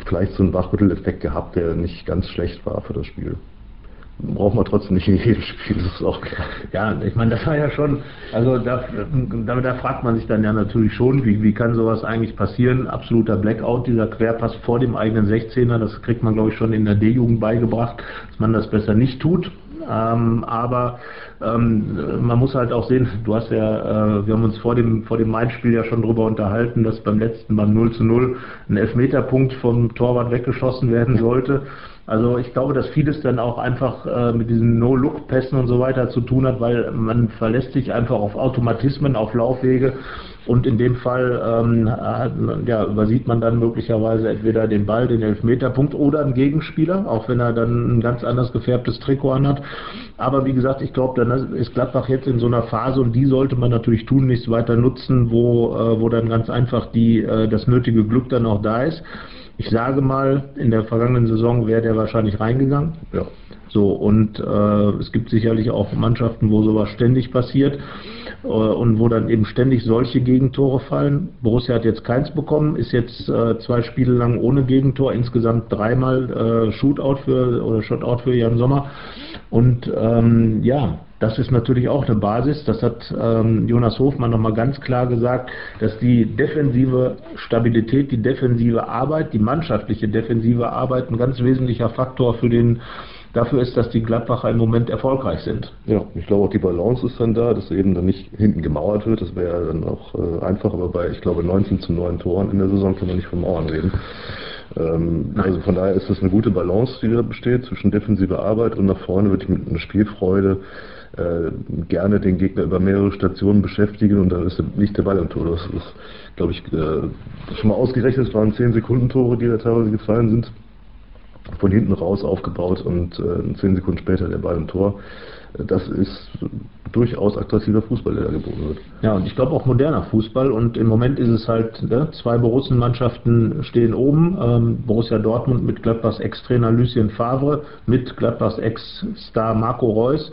vielleicht so einen Wachrütteleffekt gehabt, der nicht ganz schlecht war für das Spiel braucht man trotzdem nicht in jedem Spiel, das ist auch klar. Ja, ich meine, das war ja schon, also da, da, da, fragt man sich dann ja natürlich schon, wie, wie kann sowas eigentlich passieren? Absoluter Blackout, dieser Querpass vor dem eigenen 16er, das kriegt man, glaube ich, schon in der D-Jugend beigebracht, dass man das besser nicht tut. Ähm, aber ähm, man muss halt auch sehen, du hast ja, äh, wir haben uns vor dem, vor dem Main-Spiel ja schon darüber unterhalten, dass beim letzten beim 0 zu 0 ein Elfmeterpunkt vom Torwart weggeschossen werden sollte. Also ich glaube, dass vieles dann auch einfach äh, mit diesen No-Look-Pässen und so weiter zu tun hat, weil man verlässt sich einfach auf Automatismen, auf Laufwege und in dem Fall ähm, ja, übersieht man dann möglicherweise entweder den Ball, den Elfmeterpunkt oder einen Gegenspieler, auch wenn er dann ein ganz anders gefärbtes Trikot anhat. Aber wie gesagt, ich glaube, dann ist Gladbach jetzt in so einer Phase und die sollte man natürlich tun, nichts weiter nutzen, wo, äh, wo dann ganz einfach die, äh, das nötige Glück dann auch da ist. Ich sage mal, in der vergangenen Saison wäre der wahrscheinlich reingegangen. Ja. So, und äh, es gibt sicherlich auch Mannschaften, wo sowas ständig passiert äh, und wo dann eben ständig solche Gegentore fallen. Borussia hat jetzt keins bekommen, ist jetzt äh, zwei Spiele lang ohne Gegentor, insgesamt dreimal äh, Shootout für oder Shotout für Jan Sommer. Und ähm, ja, das ist natürlich auch eine Basis. Das hat ähm, Jonas Hofmann nochmal ganz klar gesagt, dass die defensive Stabilität, die defensive Arbeit, die mannschaftliche defensive Arbeit ein ganz wesentlicher Faktor für den dafür ist, dass die Gladbacher im Moment erfolgreich sind. Ja, ich glaube auch die Balance ist dann da, dass eben dann nicht hinten gemauert wird. Das wäre ja dann auch äh, einfach, aber bei, ich glaube, 19 zu 9 Toren in der Saison kann man nicht von Mauern reden. Ähm, also von daher ist das eine gute Balance, die da besteht zwischen defensiver Arbeit und nach vorne wird mit einer Spielfreude äh, gerne den Gegner über mehrere Stationen beschäftigen und dann ist nicht der Ball im Tor. Das ist, glaube ich, äh, schon mal ausgerechnet, es waren 10 Sekunden Tore, die da teilweise gefallen sind. Von hinten raus aufgebaut und äh, zehn Sekunden später der Ball im Tor. Das ist durchaus attraktiver Fußball, der da geboten wird. Ja, und ich glaube auch moderner Fußball. Und im Moment ist es halt, ne, zwei Borussen-Mannschaften stehen oben. Ähm, Borussia Dortmund mit Gladbachs Ex-Trainer Lucien Favre, mit Gladbachs Ex-Star Marco Reus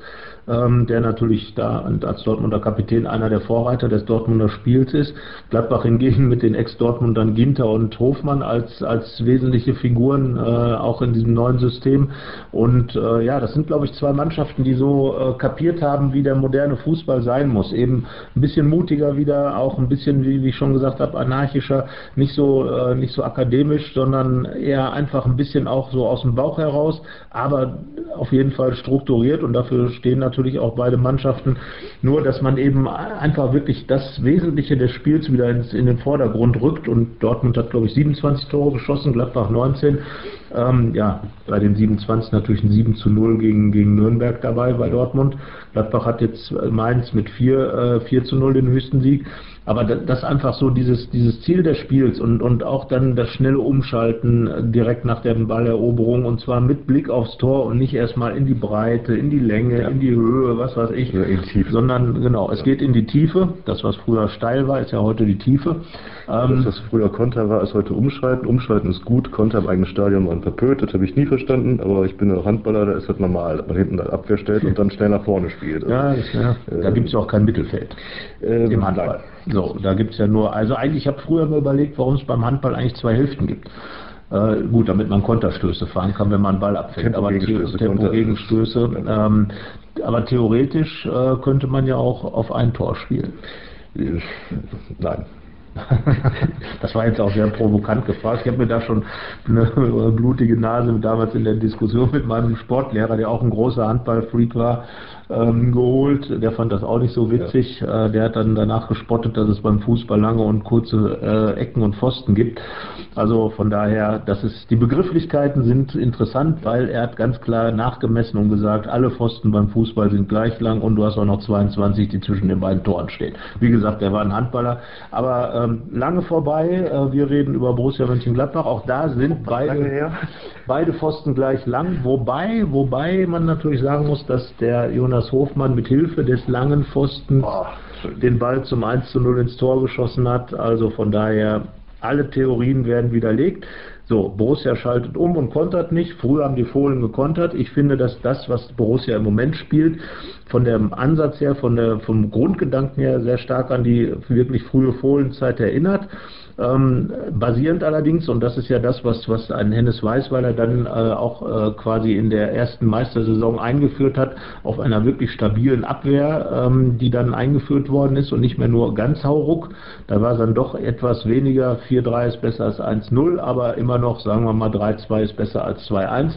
ähm, der natürlich da als Dortmunder Kapitän einer der Vorreiter des Dortmunder Spiels ist. Gladbach hingegen mit den Ex-Dortmundern Ginter und Hofmann als, als wesentliche Figuren äh, auch in diesem neuen System. Und äh, ja, das sind, glaube ich, zwei Mannschaften, die so äh, kapiert haben, wie der moderne Fußball sein muss. Eben ein bisschen mutiger wieder, auch ein bisschen, wie, wie ich schon gesagt habe, anarchischer, nicht so, äh, nicht so akademisch, sondern eher einfach ein bisschen auch so aus dem Bauch heraus, aber auf jeden Fall strukturiert und dafür stehen natürlich natürlich auch beide Mannschaften. Nur, dass man eben einfach wirklich das Wesentliche des Spiels wieder ins, in den Vordergrund rückt. Und Dortmund hat, glaube ich, 27 Tore geschossen, Gladbach 19. Ähm, ja, bei den 27 natürlich ein 7 zu 0 gegen, gegen Nürnberg dabei bei Dortmund. Gladbach hat jetzt Mainz mit 4, äh, 4 zu 0 den höchsten Sieg. Aber das einfach so dieses, dieses Ziel des Spiels und, und auch dann das schnelle Umschalten direkt nach der Balleroberung und zwar mit Blick aufs Tor und nicht erstmal in die Breite, in die Länge, ja. in die Höhe, was weiß ich, ja, sondern genau, es geht in die Tiefe. Das, was früher steil war, ist ja heute die Tiefe. Ähm, das, was früher Konter war, ist heute Umschalten. Umschalten ist gut, Konter im eigenen Stadion waren verpönt, das habe ich nie verstanden, aber ich bin ein Handballer, da ist das normal, dass man hinten dann Abwehr stellt und dann schnell nach vorne spielt. Also, ja, ja. Äh, da gibt es ja auch kein Mittelfeld ähm, im Handball. So, da gibt es ja nur, also eigentlich, ich habe früher mir überlegt, warum es beim Handball eigentlich zwei Hälften gibt. Äh, gut, damit man Konterstöße fahren kann, wenn man einen Ball abfängt. Aber Tempo-Gegenstöße. Ähm, aber theoretisch äh, könnte man ja auch auf ein Tor spielen. Nein. das war jetzt auch sehr provokant gefragt. Ich habe mir da schon eine blutige Nase damals in der Diskussion mit meinem Sportlehrer, der auch ein großer Handballfreak war, ähm, geholt. Der fand das auch nicht so witzig. Ja. Äh, der hat dann danach gespottet, dass es beim Fußball lange und kurze äh, Ecken und Pfosten gibt. Also von daher, das ist, die Begrifflichkeiten sind interessant, weil er hat ganz klar nachgemessen und gesagt, alle Pfosten beim Fußball sind gleich lang und du hast auch noch 22, die zwischen den beiden Toren stehen. Wie gesagt, er war ein Handballer, aber ähm, lange vorbei. Äh, wir reden über Borussia Mönchengladbach. Auch da sind beide, beide Pfosten gleich lang. Wobei, wobei man natürlich sagen muss, dass der Jonas Hofmann mit Hilfe des langen Pfosten oh, den Ball zum 1 zu 0 ins Tor geschossen hat. Also von daher, alle Theorien werden widerlegt. So, Borussia schaltet um und kontert nicht. Früher haben die Fohlen gekontert. Ich finde, dass das, was Borussia im Moment spielt, von dem Ansatz her, von der, vom Grundgedanken her sehr stark an die wirklich frühe Fohlenzeit erinnert. Ähm, basierend allerdings, und das ist ja das, was, was ein Hennes Weißweiler dann äh, auch äh, quasi in der ersten Meistersaison eingeführt hat, auf einer wirklich stabilen Abwehr, ähm, die dann eingeführt worden ist und nicht mehr nur ganz Hauruck. Da war es dann doch etwas weniger. 4-3 ist besser als 1-0, aber immer noch, sagen wir mal, 3-2 ist besser als 2-1.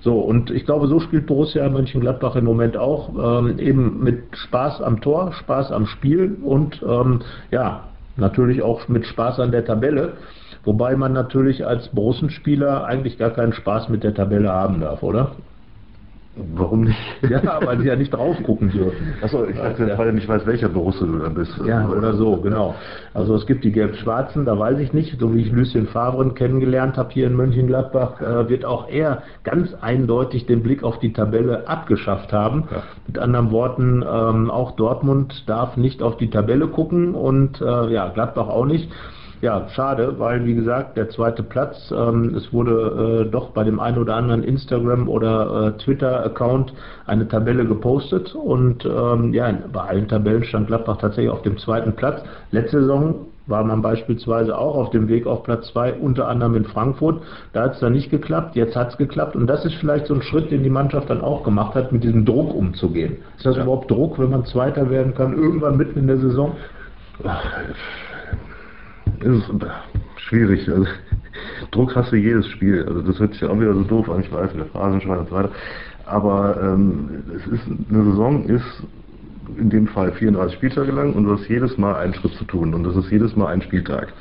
So, und ich glaube, so spielt Borussia Mönchengladbach im Moment auch, ähm, eben mit Spaß am Tor, Spaß am Spiel und ähm, ja, natürlich auch mit Spaß an der Tabelle. Wobei man natürlich als Borussenspieler eigentlich gar keinen Spaß mit der Tabelle haben darf, oder? Warum nicht? Ja, weil sie ja nicht drauf gucken dürfen. Achso, ich dachte, ja. weil du nicht weißt, welcher Borusse du dann bist. Ja, oder so, genau. Also es gibt die Gelb-Schwarzen, da weiß ich nicht. So wie ich Lucien Favre kennengelernt habe hier in Mönchengladbach, äh, wird auch er ganz eindeutig den Blick auf die Tabelle abgeschafft haben. Ja. Mit anderen Worten, ähm, auch Dortmund darf nicht auf die Tabelle gucken und äh, ja, Gladbach auch nicht. Ja, schade, weil wie gesagt, der zweite Platz, ähm, es wurde äh, doch bei dem einen oder anderen Instagram- oder äh, Twitter-Account eine Tabelle gepostet und ähm, ja, bei allen Tabellen stand Gladbach tatsächlich auf dem zweiten Platz. Letzte Saison war man beispielsweise auch auf dem Weg auf Platz 2, unter anderem in Frankfurt. Da hat es dann nicht geklappt, jetzt hat es geklappt. Und das ist vielleicht so ein Schritt, den die Mannschaft dann auch gemacht hat, mit diesem Druck umzugehen. Ist das ja. überhaupt Druck, wenn man Zweiter werden kann, irgendwann mitten in der Saison? Ist schwierig. Also, Druck hast du jedes Spiel. Also das hört sich auch wieder so doof an, ich weiß, der Phrasenschwein und so weiter. Aber ähm, es ist eine Saison ist in dem Fall 34 Spieltage lang und du hast jedes Mal einen Schritt zu tun und das ist jedes Mal ein Spieltag.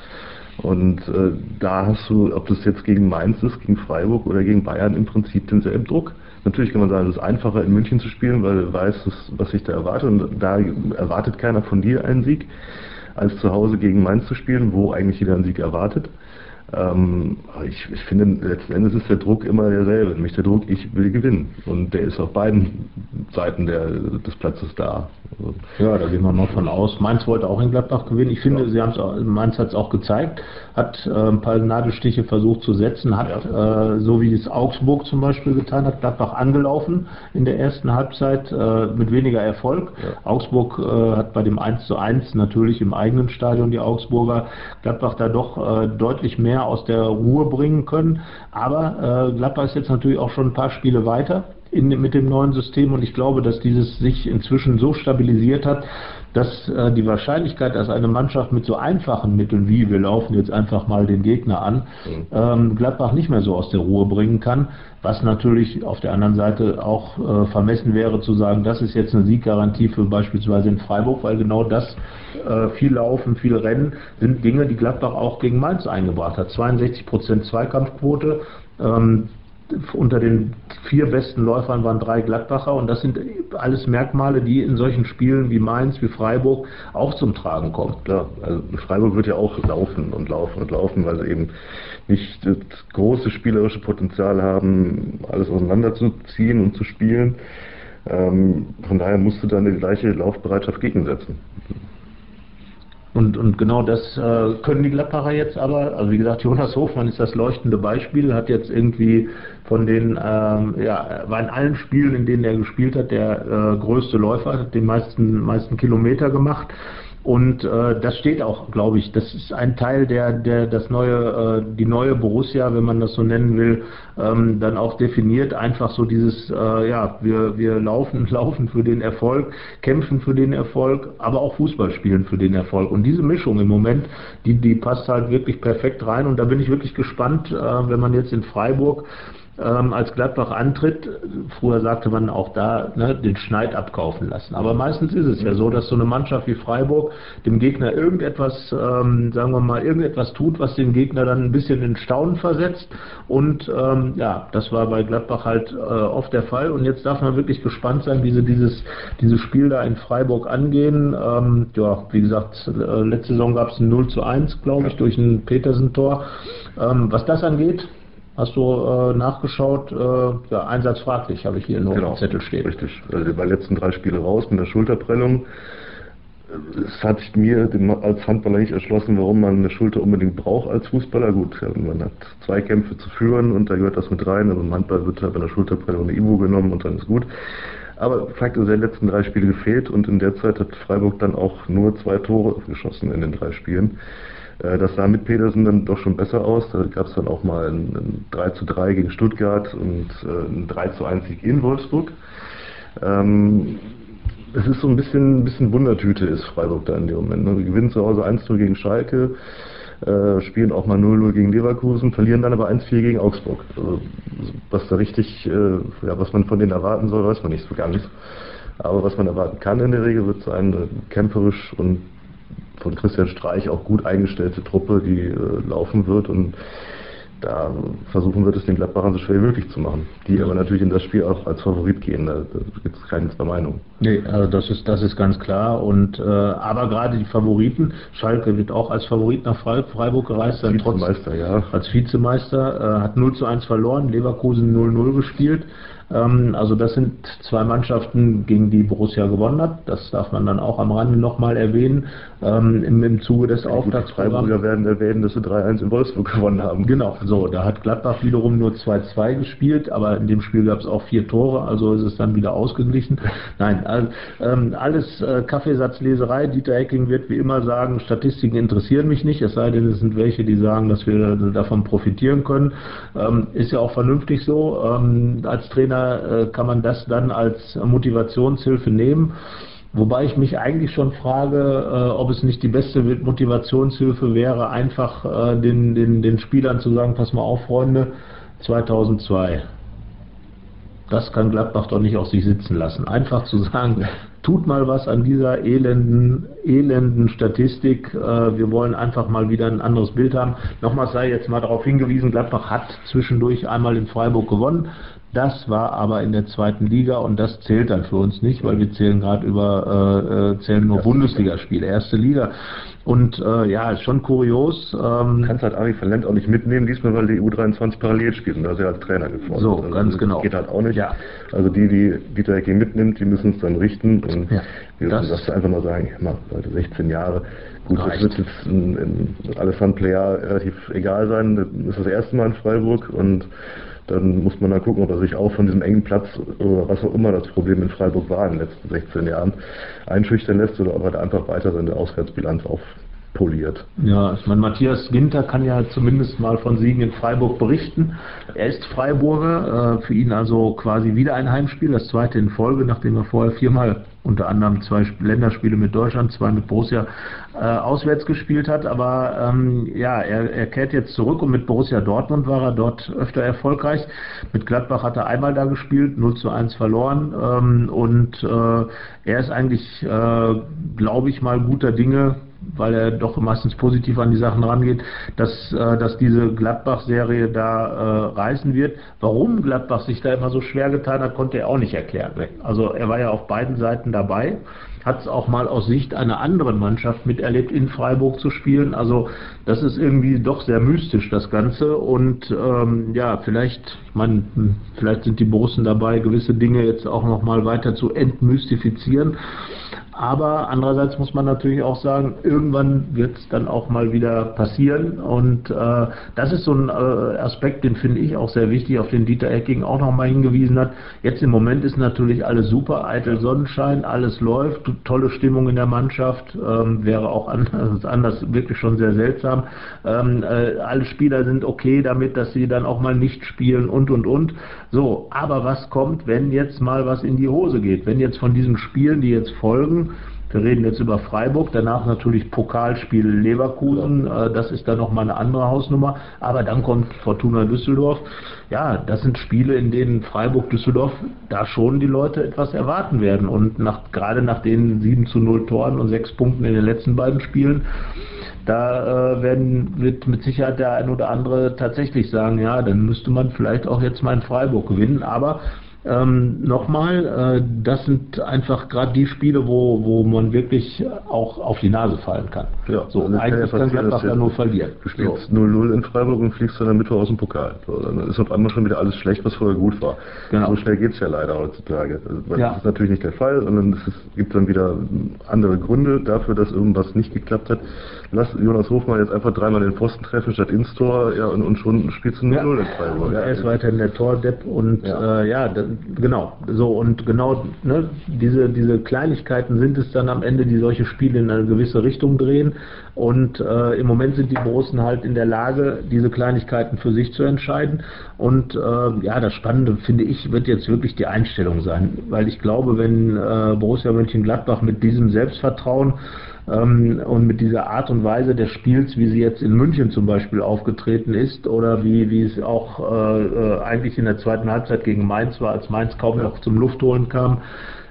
Und äh, da hast du, ob das jetzt gegen Mainz ist, gegen Freiburg oder gegen Bayern, im Prinzip denselben Druck. Natürlich kann man sagen, es ist einfacher in München zu spielen, weil du weißt, was sich da erwartet und da erwartet keiner von dir einen Sieg als zu Hause gegen Mainz zu spielen, wo eigentlich jeder einen Sieg erwartet. Ähm, ich, ich, finde, letzten Endes ist der Druck immer derselbe, nämlich der Druck, ich will gewinnen. Und der ist auf beiden Seiten der, des Platzes da. Also ja, da gehen wir mal von aus. Mainz wollte auch in Gladbach gewinnen. Ich finde, ja. sie haben es Mainz hat es auch gezeigt, hat äh, ein paar Nadelstiche versucht zu setzen, hat, ja. äh, so wie es Augsburg zum Beispiel getan hat, Gladbach angelaufen in der ersten Halbzeit äh, mit weniger Erfolg. Ja. Augsburg äh, hat bei dem 1 zu 1 natürlich im eigenen Stadion die Augsburger Gladbach da doch äh, deutlich mehr aus der Ruhe bringen können. Aber äh, Gladbach ist jetzt natürlich auch schon ein paar Spiele weiter in, mit dem neuen System und ich glaube, dass dieses sich inzwischen so stabilisiert hat, dass äh, die Wahrscheinlichkeit, dass eine Mannschaft mit so einfachen Mitteln wie wir laufen jetzt einfach mal den Gegner an, mhm. ähm, Gladbach nicht mehr so aus der Ruhe bringen kann, was natürlich auf der anderen Seite auch äh, vermessen wäre zu sagen, das ist jetzt eine Sieggarantie für beispielsweise in Freiburg, weil genau das äh, viel Laufen, viel Rennen sind Dinge, die Gladbach auch gegen Mainz eingebracht hat. 62 Prozent Zweikampfquote. Ähm, unter den vier besten Läufern waren drei Gladbacher und das sind alles Merkmale, die in solchen Spielen wie Mainz, wie Freiburg auch zum Tragen kommen. Klar, also Freiburg wird ja auch laufen und laufen und laufen, weil sie eben nicht das große spielerische Potenzial haben, alles auseinanderzuziehen und zu spielen. Ähm, von daher musst du dann die gleiche Laufbereitschaft gegensetzen. Und, und genau das äh, können die Gladbacher jetzt aber. Also wie gesagt, Jonas Hofmann ist das leuchtende Beispiel, hat jetzt irgendwie von den, ähm, ja, war in allen Spielen, in denen er gespielt hat, der äh, größte Läufer, hat den meisten, meisten Kilometer gemacht. Und äh, das steht auch, glaube ich, das ist ein Teil, der, der das neue, äh, die neue Borussia, wenn man das so nennen will, ähm, dann auch definiert. Einfach so dieses, äh, ja, wir, wir laufen, laufen für den Erfolg, kämpfen für den Erfolg, aber auch Fußball spielen für den Erfolg. Und diese Mischung im Moment, die, die passt halt wirklich perfekt rein. Und da bin ich wirklich gespannt, äh, wenn man jetzt in Freiburg ähm, als Gladbach antritt, früher sagte man auch da, ne, den Schneid abkaufen lassen. Aber meistens ist es ja so, dass so eine Mannschaft wie Freiburg dem Gegner irgendetwas, ähm, sagen wir mal, irgendetwas tut, was den Gegner dann ein bisschen in Staunen versetzt. Und ähm, ja, das war bei Gladbach halt äh, oft der Fall. Und jetzt darf man wirklich gespannt sein, wie sie dieses, dieses Spiel da in Freiburg angehen. Ähm, ja, wie gesagt, äh, letzte Saison gab es ein 0 zu 1, glaube ich, durch ein Petersen-Tor. Ähm, was das angeht, Hast du äh, nachgeschaut? Äh, ja, Einsatz fraglich, habe ich hier nur genau, auf dem Zettel stehen. Richtig. Also bei letzten drei Spiele raus mit der Schulterprellung. Es hat sich mir als Handballer nicht erschlossen, warum man eine Schulter unbedingt braucht als Fußballer. Gut, man hat zwei Kämpfe zu führen und da gehört das mit rein. Also im Handball wird halt bei der Schulterprellung eine Ivo genommen und dann ist gut. Aber Fakt ist, er hat letzten drei Spiele gefehlt und in der Zeit hat Freiburg dann auch nur zwei Tore geschossen in den drei Spielen. Äh, das sah mit Petersen dann doch schon besser aus. Da gab es dann auch mal ein, ein 3 zu 3 gegen Stuttgart und äh, ein 3 zu 1 Sieg in Wolfsburg. Ähm, es ist so ein bisschen, bisschen Wundertüte ist Freiburg da in dem Moment. Ne? Wir gewinnen zu Hause 1-0 gegen Schalke, äh, spielen auch mal 0-0 gegen Leverkusen, verlieren dann aber 1-4 gegen Augsburg. Also, was da richtig, äh, ja, was man von denen erwarten soll, weiß man nicht so ganz. Aber was man erwarten kann in der Regel, wird sein, äh, kämpferisch und von Christian Streich auch gut eingestellte Truppe, die äh, laufen wird und da versuchen wird es den Gladbachern so schwer wie möglich zu machen. Die aber natürlich in das Spiel auch als Favorit gehen. Da, gibt es keine zwei Meinungen. Nee, also das ist, das ist ganz klar. Und äh, aber gerade die Favoriten, Schalke wird auch als Favorit nach Freiburg gereist sein. Vizemeister, ja. Als Vizemeister, äh, hat 0 zu 1 verloren, Leverkusen 0-0 gespielt. Ähm, also das sind zwei Mannschaften, gegen die Borussia gewonnen hat. Das darf man dann auch am Rande nochmal erwähnen, ähm, im, im Zuge des Auftaktsprogramms. Freiburger werden erwähnen, dass sie 3-1 in Wolfsburg gewonnen haben. Genau, so, da hat Gladbach wiederum nur 2-2 gespielt, aber in dem Spiel gab es auch vier Tore, also ist es dann wieder ausgeglichen. Nein, also, ähm, alles äh, Kaffeesatzleserei. Dieter Hecking wird wie immer sagen, Statistiken interessieren mich nicht, es sei denn, es sind welche, die sagen, dass wir davon profitieren können. Ähm, ist ja auch vernünftig so. Ähm, als Trainer Trainer äh, kann man das dann als Motivationshilfe nehmen. Wobei ich mich eigentlich schon frage, äh, ob es nicht die beste Motivationshilfe wäre, einfach äh, den, den, den Spielern zu sagen, pass mal auf, Freunde, 2002. Das kann Gladbach doch nicht auf sich sitzen lassen. Einfach zu sagen, tut mal was an dieser elenden, elenden Statistik. Wir wollen einfach mal wieder ein anderes Bild haben. Nochmal sei jetzt mal darauf hingewiesen, Gladbach hat zwischendurch einmal in Freiburg gewonnen. Das war aber in der zweiten Liga und das zählt dann für uns nicht, weil wir zählen gerade über äh, äh zählen nur Bundesligaspiele, erste Liga. Und äh, ja, ist schon kurios. Ähm, kannst halt Ari Verlent auch nicht mitnehmen, diesmal, weil die U23 parallel spielt und da ist er als Trainer gefordert. So, also ganz genau. Geht halt auch nicht. Ja. Also die, die Dieter Hecking mitnimmt, die müssen es dann richten. Und ja, wie das sagst du einfach mal sagen, mal, Leute, 16 Jahre. Gut, reicht. das wird jetzt in, in Alessandro Player relativ egal sein. Das ist das erste Mal in Freiburg und dann muss man dann gucken, ob er sich auch von diesem engen Platz oder was auch immer das Problem in Freiburg war in den letzten 16 Jahren einschüchtern lässt oder ob er da einfach weiter seine Auswärtsbilanz aufpoliert. Ja, ich meine, Matthias Ginter kann ja zumindest mal von Siegen in Freiburg berichten. Er ist Freiburger, äh, für ihn also quasi wieder ein Heimspiel, das zweite in Folge, nachdem er vorher viermal unter anderem zwei Länderspiele mit Deutschland, zwei mit Borussia äh, auswärts gespielt hat. Aber ähm, ja, er, er kehrt jetzt zurück und mit Borussia Dortmund war er dort öfter erfolgreich. Mit Gladbach hat er einmal da gespielt, 0 zu 1 verloren. Ähm, und äh, er ist eigentlich, äh, glaube ich mal, guter Dinge, weil er doch meistens positiv an die Sachen rangeht, dass, äh, dass diese Gladbach-Serie da äh, reißen wird. Warum Gladbach sich da immer so schwer getan hat, konnte er auch nicht erklären. Also er war ja auf beiden Seiten dabei, hat es auch mal aus Sicht einer anderen Mannschaft miterlebt, in Freiburg zu spielen. Also das ist irgendwie doch sehr mystisch, das Ganze. Und ähm, ja, vielleicht, ich meine, vielleicht sind die Borussen dabei, gewisse Dinge jetzt auch noch mal weiter zu entmystifizieren. Aber andererseits muss man natürlich auch sagen, irgendwann wird es dann auch mal wieder passieren. Und äh, das ist so ein äh, Aspekt, den finde ich auch sehr wichtig, auf den Dieter Ecking auch nochmal hingewiesen hat. Jetzt im Moment ist natürlich alles super, eitel Sonnenschein, alles läuft, tolle Stimmung in der Mannschaft, ähm, wäre auch anders, anders, wirklich schon sehr seltsam. Ähm, äh, alle Spieler sind okay damit, dass sie dann auch mal nicht spielen und und und. So, aber was kommt, wenn jetzt mal was in die Hose geht? Wenn jetzt von diesen Spielen, die jetzt folgen, wir reden jetzt über Freiburg, danach natürlich Pokalspiel Leverkusen, äh, das ist dann nochmal eine andere Hausnummer, aber dann kommt Fortuna Düsseldorf. Ja, das sind Spiele, in denen Freiburg-Düsseldorf da schon die Leute etwas erwarten werden. Und nach, gerade nach den 7 zu 0 Toren und 6 Punkten in den letzten beiden Spielen, da äh, werden, wird mit Sicherheit der ein oder andere tatsächlich sagen, ja, dann müsste man vielleicht auch jetzt mal in Freiburg gewinnen. Aber ähm, Nochmal, äh, das sind einfach gerade die Spiele, wo, wo man wirklich auch auf die Nase fallen kann. Ja, so, also eigentlich kann Gladbach da nur verlieren. Du spielst 0-0 so. in Freiburg und fliegst dann Mittwoch aus dem Pokal. So, dann ist auf einmal schon wieder alles schlecht, was vorher gut war. Genau. So schnell geht es ja leider heutzutage. Also, ja. Das ist natürlich nicht der Fall, sondern es gibt dann wieder andere Gründe dafür, dass irgendwas nicht geklappt hat lass Jonas Hofmann jetzt einfach dreimal den Pfosten treffen statt ins Tor ja, und, und schon spielst du 0 ja. in Freiburg. Ja, er ist weiterhin der Tordepp und ja, äh, ja da, genau. So und genau ne, diese, diese Kleinigkeiten sind es dann am Ende, die solche Spiele in eine gewisse Richtung drehen. Und äh, im Moment sind die Borussen halt in der Lage, diese Kleinigkeiten für sich zu entscheiden. Und äh, ja, das Spannende finde ich, wird jetzt wirklich die Einstellung sein. Weil ich glaube, wenn äh, Borussia Mönchengladbach mit diesem Selbstvertrauen und mit dieser Art und Weise des Spiels, wie sie jetzt in München zum Beispiel aufgetreten ist oder wie, wie es auch äh, äh eigentlich in der zweiten Halbzeit gegen Mainz war, als Mainz kaum noch zum Luftholen kam,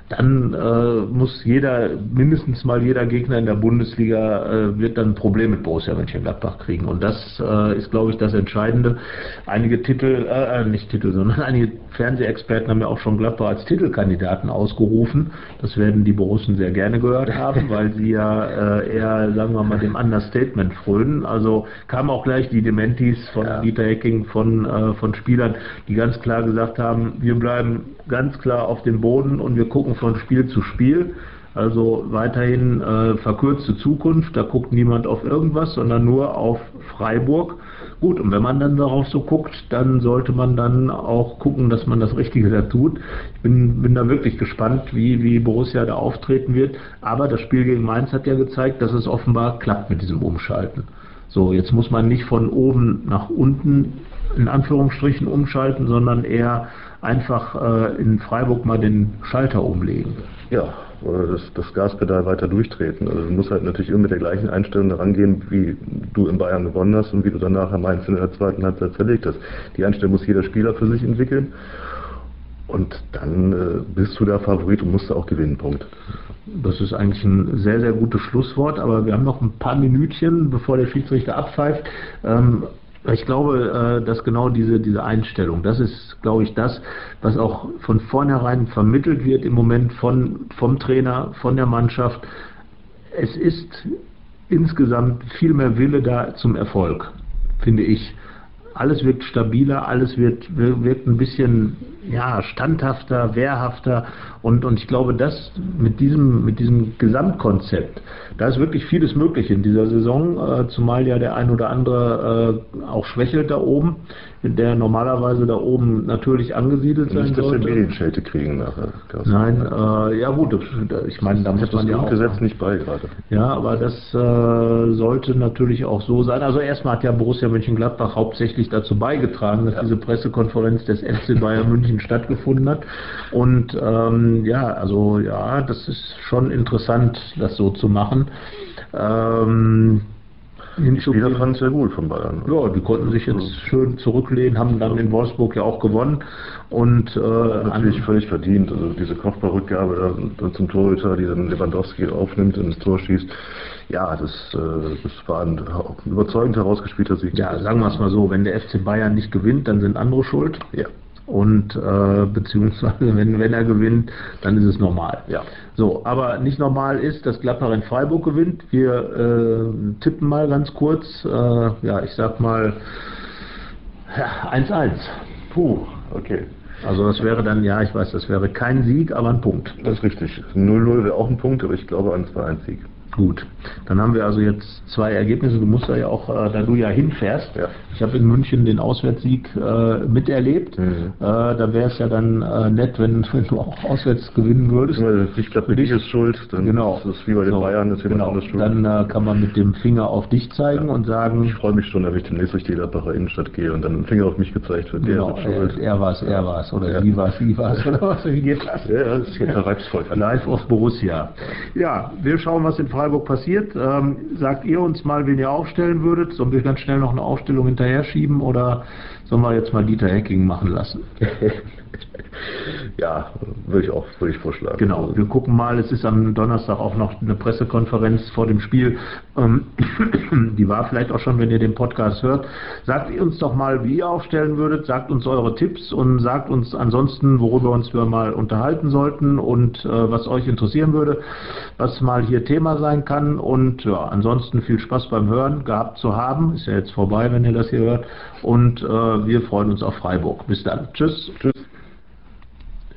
dann äh, muss jeder, mindestens mal jeder Gegner in der Bundesliga äh, wird dann ein Problem mit Borussia Mönchengladbach kriegen. Und das äh, ist, glaube ich, das Entscheidende. Einige Titel, äh, äh nicht Titel, sondern einige Fernsehexperten haben ja auch schon Gladbach als Titelkandidaten ausgerufen. Das werden die Borussen sehr gerne gehört haben, weil sie ja äh, eher, sagen wir mal, dem Understatement frönen. Also kamen auch gleich die Dementis von ja. Dieter Hecking, von, von Spielern, die ganz klar gesagt haben, wir bleiben ganz klar auf dem Boden und wir gucken von Spiel zu Spiel. Also weiterhin äh, verkürzte Zukunft, da guckt niemand auf irgendwas, sondern nur auf Freiburg. Gut, und wenn man dann darauf so guckt, dann sollte man dann auch gucken, dass man das Richtige da tut. Ich bin, bin da wirklich gespannt, wie, wie Borussia da auftreten wird. Aber das Spiel gegen Mainz hat ja gezeigt, dass es offenbar klappt mit diesem Umschalten. So, jetzt muss man nicht von oben nach unten in Anführungsstrichen umschalten, sondern eher einfach äh, in Freiburg mal den Schalter umlegen. Ja, oder das, das Gaspedal weiter durchtreten. Also du musst halt natürlich immer mit der gleichen Einstellung daran gehen, wie du in Bayern gewonnen hast und wie du dann nachher Mainz in der zweiten Halbzeit zerlegt hast. Die Einstellung muss jeder Spieler für sich entwickeln. Und dann äh, bist du der Favorit und musst auch gewinnen, Punkt. Das ist eigentlich ein sehr, sehr gutes Schlusswort, aber wir haben noch ein paar Minütchen, bevor der Schiedsrichter abpfeift. Ähm, Ich glaube, äh, dass genau diese, diese Einstellung, das ist, glaube ich, das, was auch von vornherein vermittelt wird im Moment von, vom Trainer, von der Mannschaft. Es ist insgesamt viel mehr Wille da zum Erfolg, finde ich. Alles wirkt stabiler, alles wird, wirkt ein bisschen ja, standhafter, wehrhafter. Und, und ich glaube, dass mit diesem, mit diesem Gesamtkonzept, da ist wirklich vieles möglich in dieser Saison, äh, zumal ja der ein oder andere äh, auch schwächelt da oben, der normalerweise da oben natürlich angesiedelt sein Nicht, dass wir. Medienschelte kriegen nachher. Nein, äh, ja gut, ich meine, da muss man ja auch... Grundgesetz nicht bei gerade. Ja, aber das äh, sollte natürlich auch so sein. Also erstmal hat ja Borussia Mönchengladbach hauptsächlich dazu beigetragen, dass diese Pressekonferenz des FC Bayern München stattgefunden hat. Und ähm, ja, also ja, das ist schon interessant, das so zu machen. Ähm, Die Spieler fanden es sehr gut von Bayern. ja, die konnten sich jetzt schön zurücklehnen, haben dann in Wolfsburg ja auch gewonnen. Und äh, Natürlich völlig verdient. Also diese Kopfballrückgabe da, zum Torhüter, die dann Lewandowski aufnimmt und ins Tor schießt. Ja, das, äh, das war ein überzeugend herausgespielter Sieg. ja, sagen wir es mal so, wenn der FC Bayern nicht gewinnt, dann sind andere schuld. Ja. Und äh, beziehungsweise wenn, wenn er gewinnt, dann ist es normal. Ja. So, aber nicht normal ist, dass Gladbach in Freiburg gewinnt. Wir äh, tippen mal ganz kurz. Äh, ja, ich sag mal ja, 1-1. Puh, okay. Also das wäre dann, ja, ich weiß, das wäre kein Sieg, aber ein Punkt. Das ist richtig. 0-0 wäre auch ein Punkt, aber ich glaube an 2-1-Sieg. Gut, dann haben wir also jetzt zwei Ergebnisse. Du musst ja auch, äh, da du ja hinfährst. Ja. Ich habe in München den Auswärtssieg äh, miterlebt. Mhm. Äh, da wäre es ja dann äh, nett, wenn, wenn du auch auswärts gewinnen würdest. Wenn klappt, mit dich ist schuld, dann Genau. ist es wie bei den So, Bayern, ist jemand genau. anders schuld. Dann äh, kann man mit dem Finger auf dich zeigen und sagen, ich freue mich schon, wenn ich demnächst durch die Gladbacher Innenstadt gehe und dann ein Finger auf mich gezeigt wird. Der genau, wird schuld. er, war es, er war es, oder Ja. sie war es, sie war es, oder was, wie geht das? Ja, ja, das ist jetzt reizvoll. Live auf Borussia. Ja, wir schauen, was in Freiburg passiert. Ähm, sagt ihr uns mal, wen ihr aufstellen würdet? Sollen wir ganz schnell noch eine Aufstellung hinterher schieben oder sollen wir jetzt mal Dieter Hecking machen lassen? Ja, würde ich auch würde ich vorschlagen. Genau, wir gucken mal, es ist am Donnerstag auch noch eine Pressekonferenz vor dem Spiel. Ähm, die war vielleicht auch schon, wenn ihr den Podcast hört. Sagt ihr uns doch mal, wie ihr aufstellen würdet, sagt uns eure Tipps und sagt uns ansonsten, worüber uns wir mal unterhalten sollten und äh, was euch interessieren würde, was mal hier Thema sein kann. Und ja, ansonsten viel Spaß beim Hören gehabt zu haben. Ist ja jetzt vorbei, wenn ihr das hier hört. Und äh, wir freuen uns auf Freiburg. Bis dann. Tschüss. Tschüss.